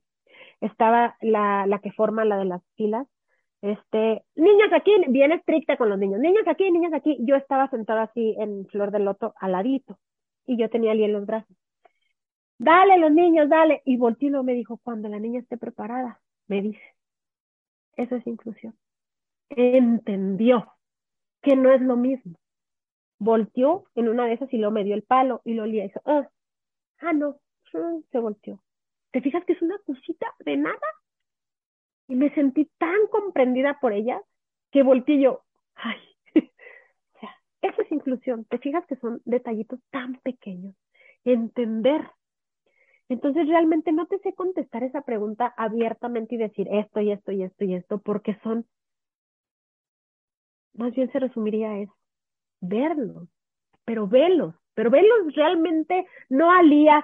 Estaba la, la que forma la de las filas. Este, niños aquí, bien estricta con los niños. Niños aquí, niños aquí. Yo estaba sentada así en flor de loto al ladito. Y yo tenía a en los brazos dale los niños, dale. Y Voltilo me dijo, cuando la niña esté preparada, me dice, eso es inclusión. Entendió que no es lo mismo. Volteó en una de esas y lo me dio el palo y lo lía y dijo, ah, ah, no, mm, se volteó. ¿Te fijas que es una cosita de nada? Y me sentí tan comprendida por ella que volteé yo, ay, o sea, eso es inclusión. ¿Te fijas que son detallitos tan pequeños? Entender entonces realmente no te sé contestar esa pregunta abiertamente y decir esto y esto y esto y esto, porque son, más bien se resumiría a eso, verlos, pero velos, pero velos realmente no alía,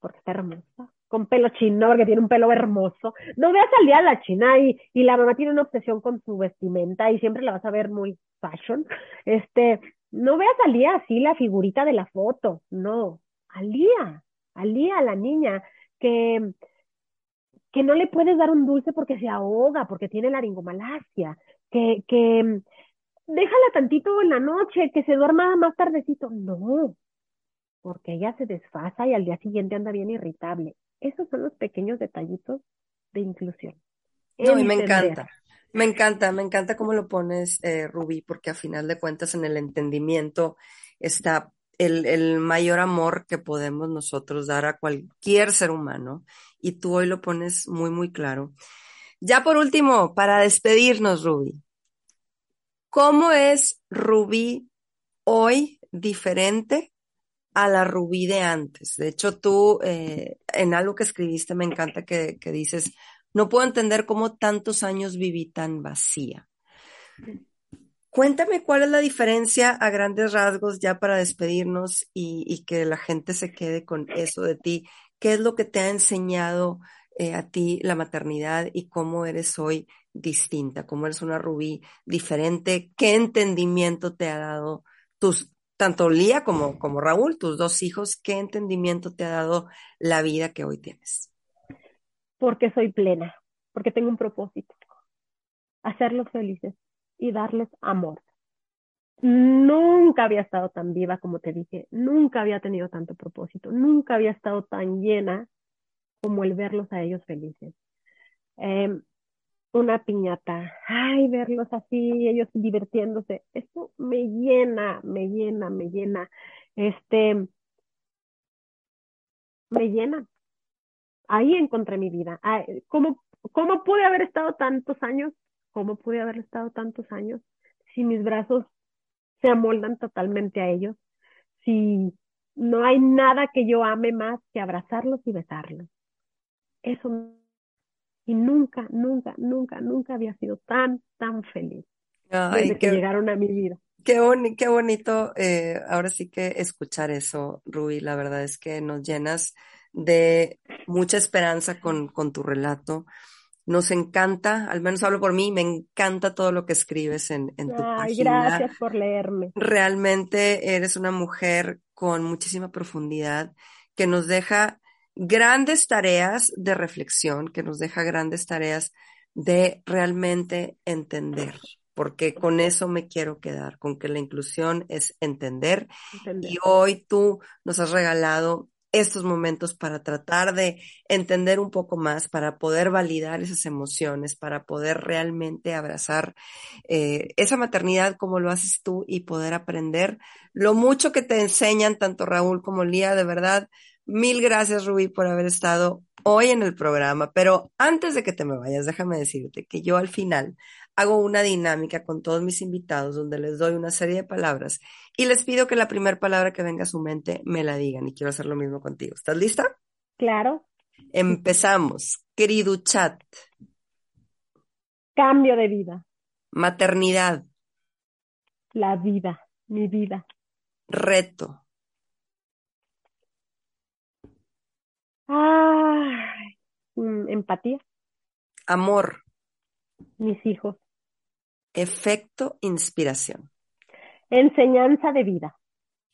porque está hermosa, con pelo chino, porque tiene un pelo hermoso. No veas al día a la china y, y la mamá tiene una obsesión con su vestimenta y siempre la vas a ver muy fashion. Este, no veas al día así la figurita de la foto, no, al día Alía a la niña que, que no le puedes dar un dulce porque se ahoga, porque tiene laringomalacia, que, que déjala tantito en la noche, que se duerma más tardecito. No, porque ella se desfasa y al día siguiente anda bien irritable. Esos son los pequeños detallitos de inclusión. No, y me encanta. Me encanta, me encanta cómo lo pones, eh, Rubí, porque a final de cuentas en el entendimiento está el, mayor amor que podemos nosotros dar a cualquier ser humano. Y tú hoy lo pones muy, muy claro. Ya por último, para despedirnos, Rubí, ¿cómo es Rubí hoy diferente a la Rubí de antes? De hecho, tú eh, en algo que escribiste me encanta que, que dices, no puedo entender cómo tantos años viví tan vacía. Cuéntame cuál es la diferencia a grandes rasgos ya para despedirnos y, que la gente se quede con eso de ti. ¿Qué es lo que te ha enseñado eh, a ti la maternidad y cómo eres hoy distinta? ¿Cómo eres una rubí diferente? ¿Qué entendimiento te ha dado tus, tanto Lía como, como Raúl, tus dos hijos? ¿Qué entendimiento te ha dado la vida que hoy tienes? Porque soy plena, porque tengo un propósito, hacerlos felices y darles amor. Nunca había estado tan viva como te dije, nunca había tenido tanto propósito, nunca había estado tan llena como el verlos a ellos felices. Em, una piñata, ay, verlos así, ellos divirtiéndose, eso me llena, me llena, me llena, este, me llena. Ahí encontré mi vida. ¿Cómo, ¿Cómo pude haber estado tantos años? ¿Cómo pude haber estado tantos años si mis brazos se amoldan totalmente a ellos? Si no hay nada que yo ame más que abrazarlos y besarlos. Eso. Y nunca, nunca, nunca, nunca había sido tan, tan feliz desde que llegaron a mi vida. Qué, qué bonito, eh, ahora sí que escuchar eso, Rui. La verdad es que nos llenas de mucha esperanza con, con tu relato. Nos encanta, al menos hablo por mí, me encanta todo lo que escribes en, en tu Ay, Gracias por leerme. Realmente eres una mujer con muchísima profundidad que nos deja grandes tareas de reflexión, que nos deja grandes tareas de realmente entender, porque con eso me quiero quedar, con que la inclusión es entender. entender. Y hoy tú nos has regalado estos momentos para tratar de entender un poco más, para poder validar esas emociones, para poder realmente abrazar eh, esa maternidad como lo haces tú y poder aprender lo mucho que te enseñan tanto Raúl como Lía, de verdad. Mil gracias, Rubí, por haber estado hoy en el programa. Pero antes de que te me vayas, déjame decirte que yo al final hago una dinámica con todos mis invitados donde les doy una serie de palabras y les pido que la primera palabra que venga a su mente me la digan y quiero hacer lo mismo contigo. ¿Estás lista? Claro. Empezamos. Querido chat. Cambio de vida. Maternidad. La vida, mi vida. Reto. Mm, empatía. Amor. Mis hijos. Efecto inspiración. Enseñanza de vida.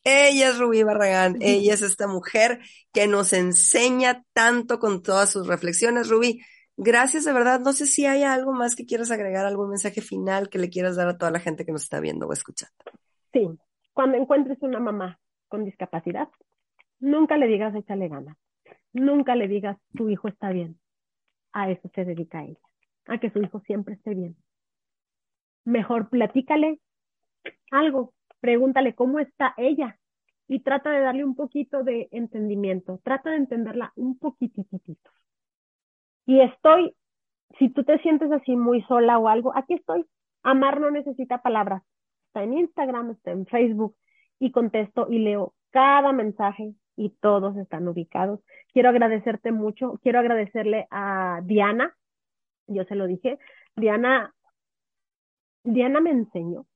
Ella es Rubí Barragán, ella es esta mujer que nos enseña tanto con todas sus reflexiones. Rubí, gracias de verdad. No sé si hay algo más que quieras agregar, algún mensaje final que le quieras dar a toda la gente que nos está viendo o escuchando. Sí, cuando encuentres una mamá con discapacidad, nunca le digas échale ganas, nunca le digas tu hijo está bien. A eso se dedica ella, a que su hijo siempre esté bien mejor platícale algo, pregúntale cómo está ella y trata de darle un poquito de entendimiento, trata de entenderla un poquititito. Y estoy, si tú te sientes así muy sola o algo, aquí estoy. Amar no necesita palabras. Está en Instagram, está en Facebook y contesto y leo cada mensaje y todos están ubicados. Quiero agradecerte mucho, quiero agradecerle a Diana, yo se lo dije, Diana Diana me enseñó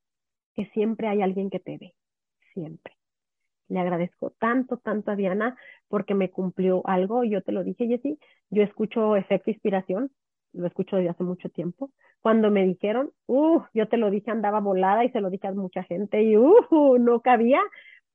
que siempre hay alguien que te ve, siempre. Le agradezco tanto, tanto a Diana porque me cumplió algo. Yo te lo dije, Jessy, yo escucho efecto inspiración, lo escucho desde hace mucho tiempo. Cuando me dijeron, uh, yo te lo dije, andaba volada y se lo dije a mucha gente y uh, no cabía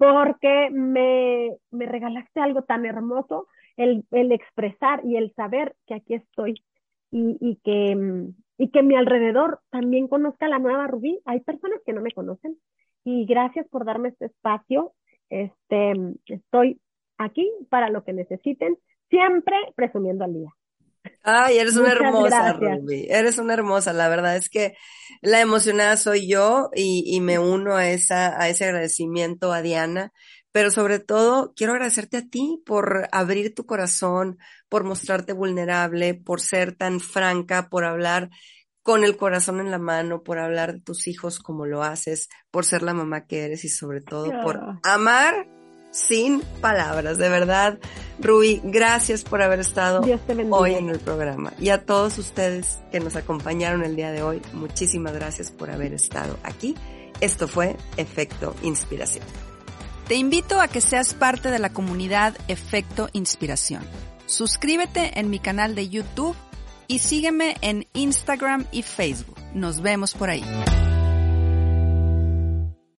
porque me, me regalaste algo tan hermoso, el, el expresar y el saber que aquí estoy y, y que y que mi alrededor también conozca la nueva Rubí. Hay personas que no me conocen y gracias por darme este espacio. Este, estoy aquí para lo que necesiten, siempre presumiendo al día. Ay, eres una hermosa, Rubí. Eres una hermosa. La verdad es que la emocionada soy yo y, y me uno a esa, a ese agradecimiento a Diana pero sobre todo quiero agradecerte a ti por abrir tu corazón, por mostrarte vulnerable, por ser tan franca, por hablar con el corazón en la mano, por hablar de tus hijos como lo haces, por ser la mamá que eres y sobre todo por amar sin palabras. De verdad, Rubí, gracias por haber estado hoy en el programa. Y a todos ustedes que nos acompañaron el día de hoy, muchísimas gracias por haber estado aquí. Esto fue Efecto Inspiración. Te invito a que seas parte de la comunidad Efecto Inspiración. Suscríbete en mi canal de YouTube y sígueme en Instagram y Facebook. Nos vemos por ahí.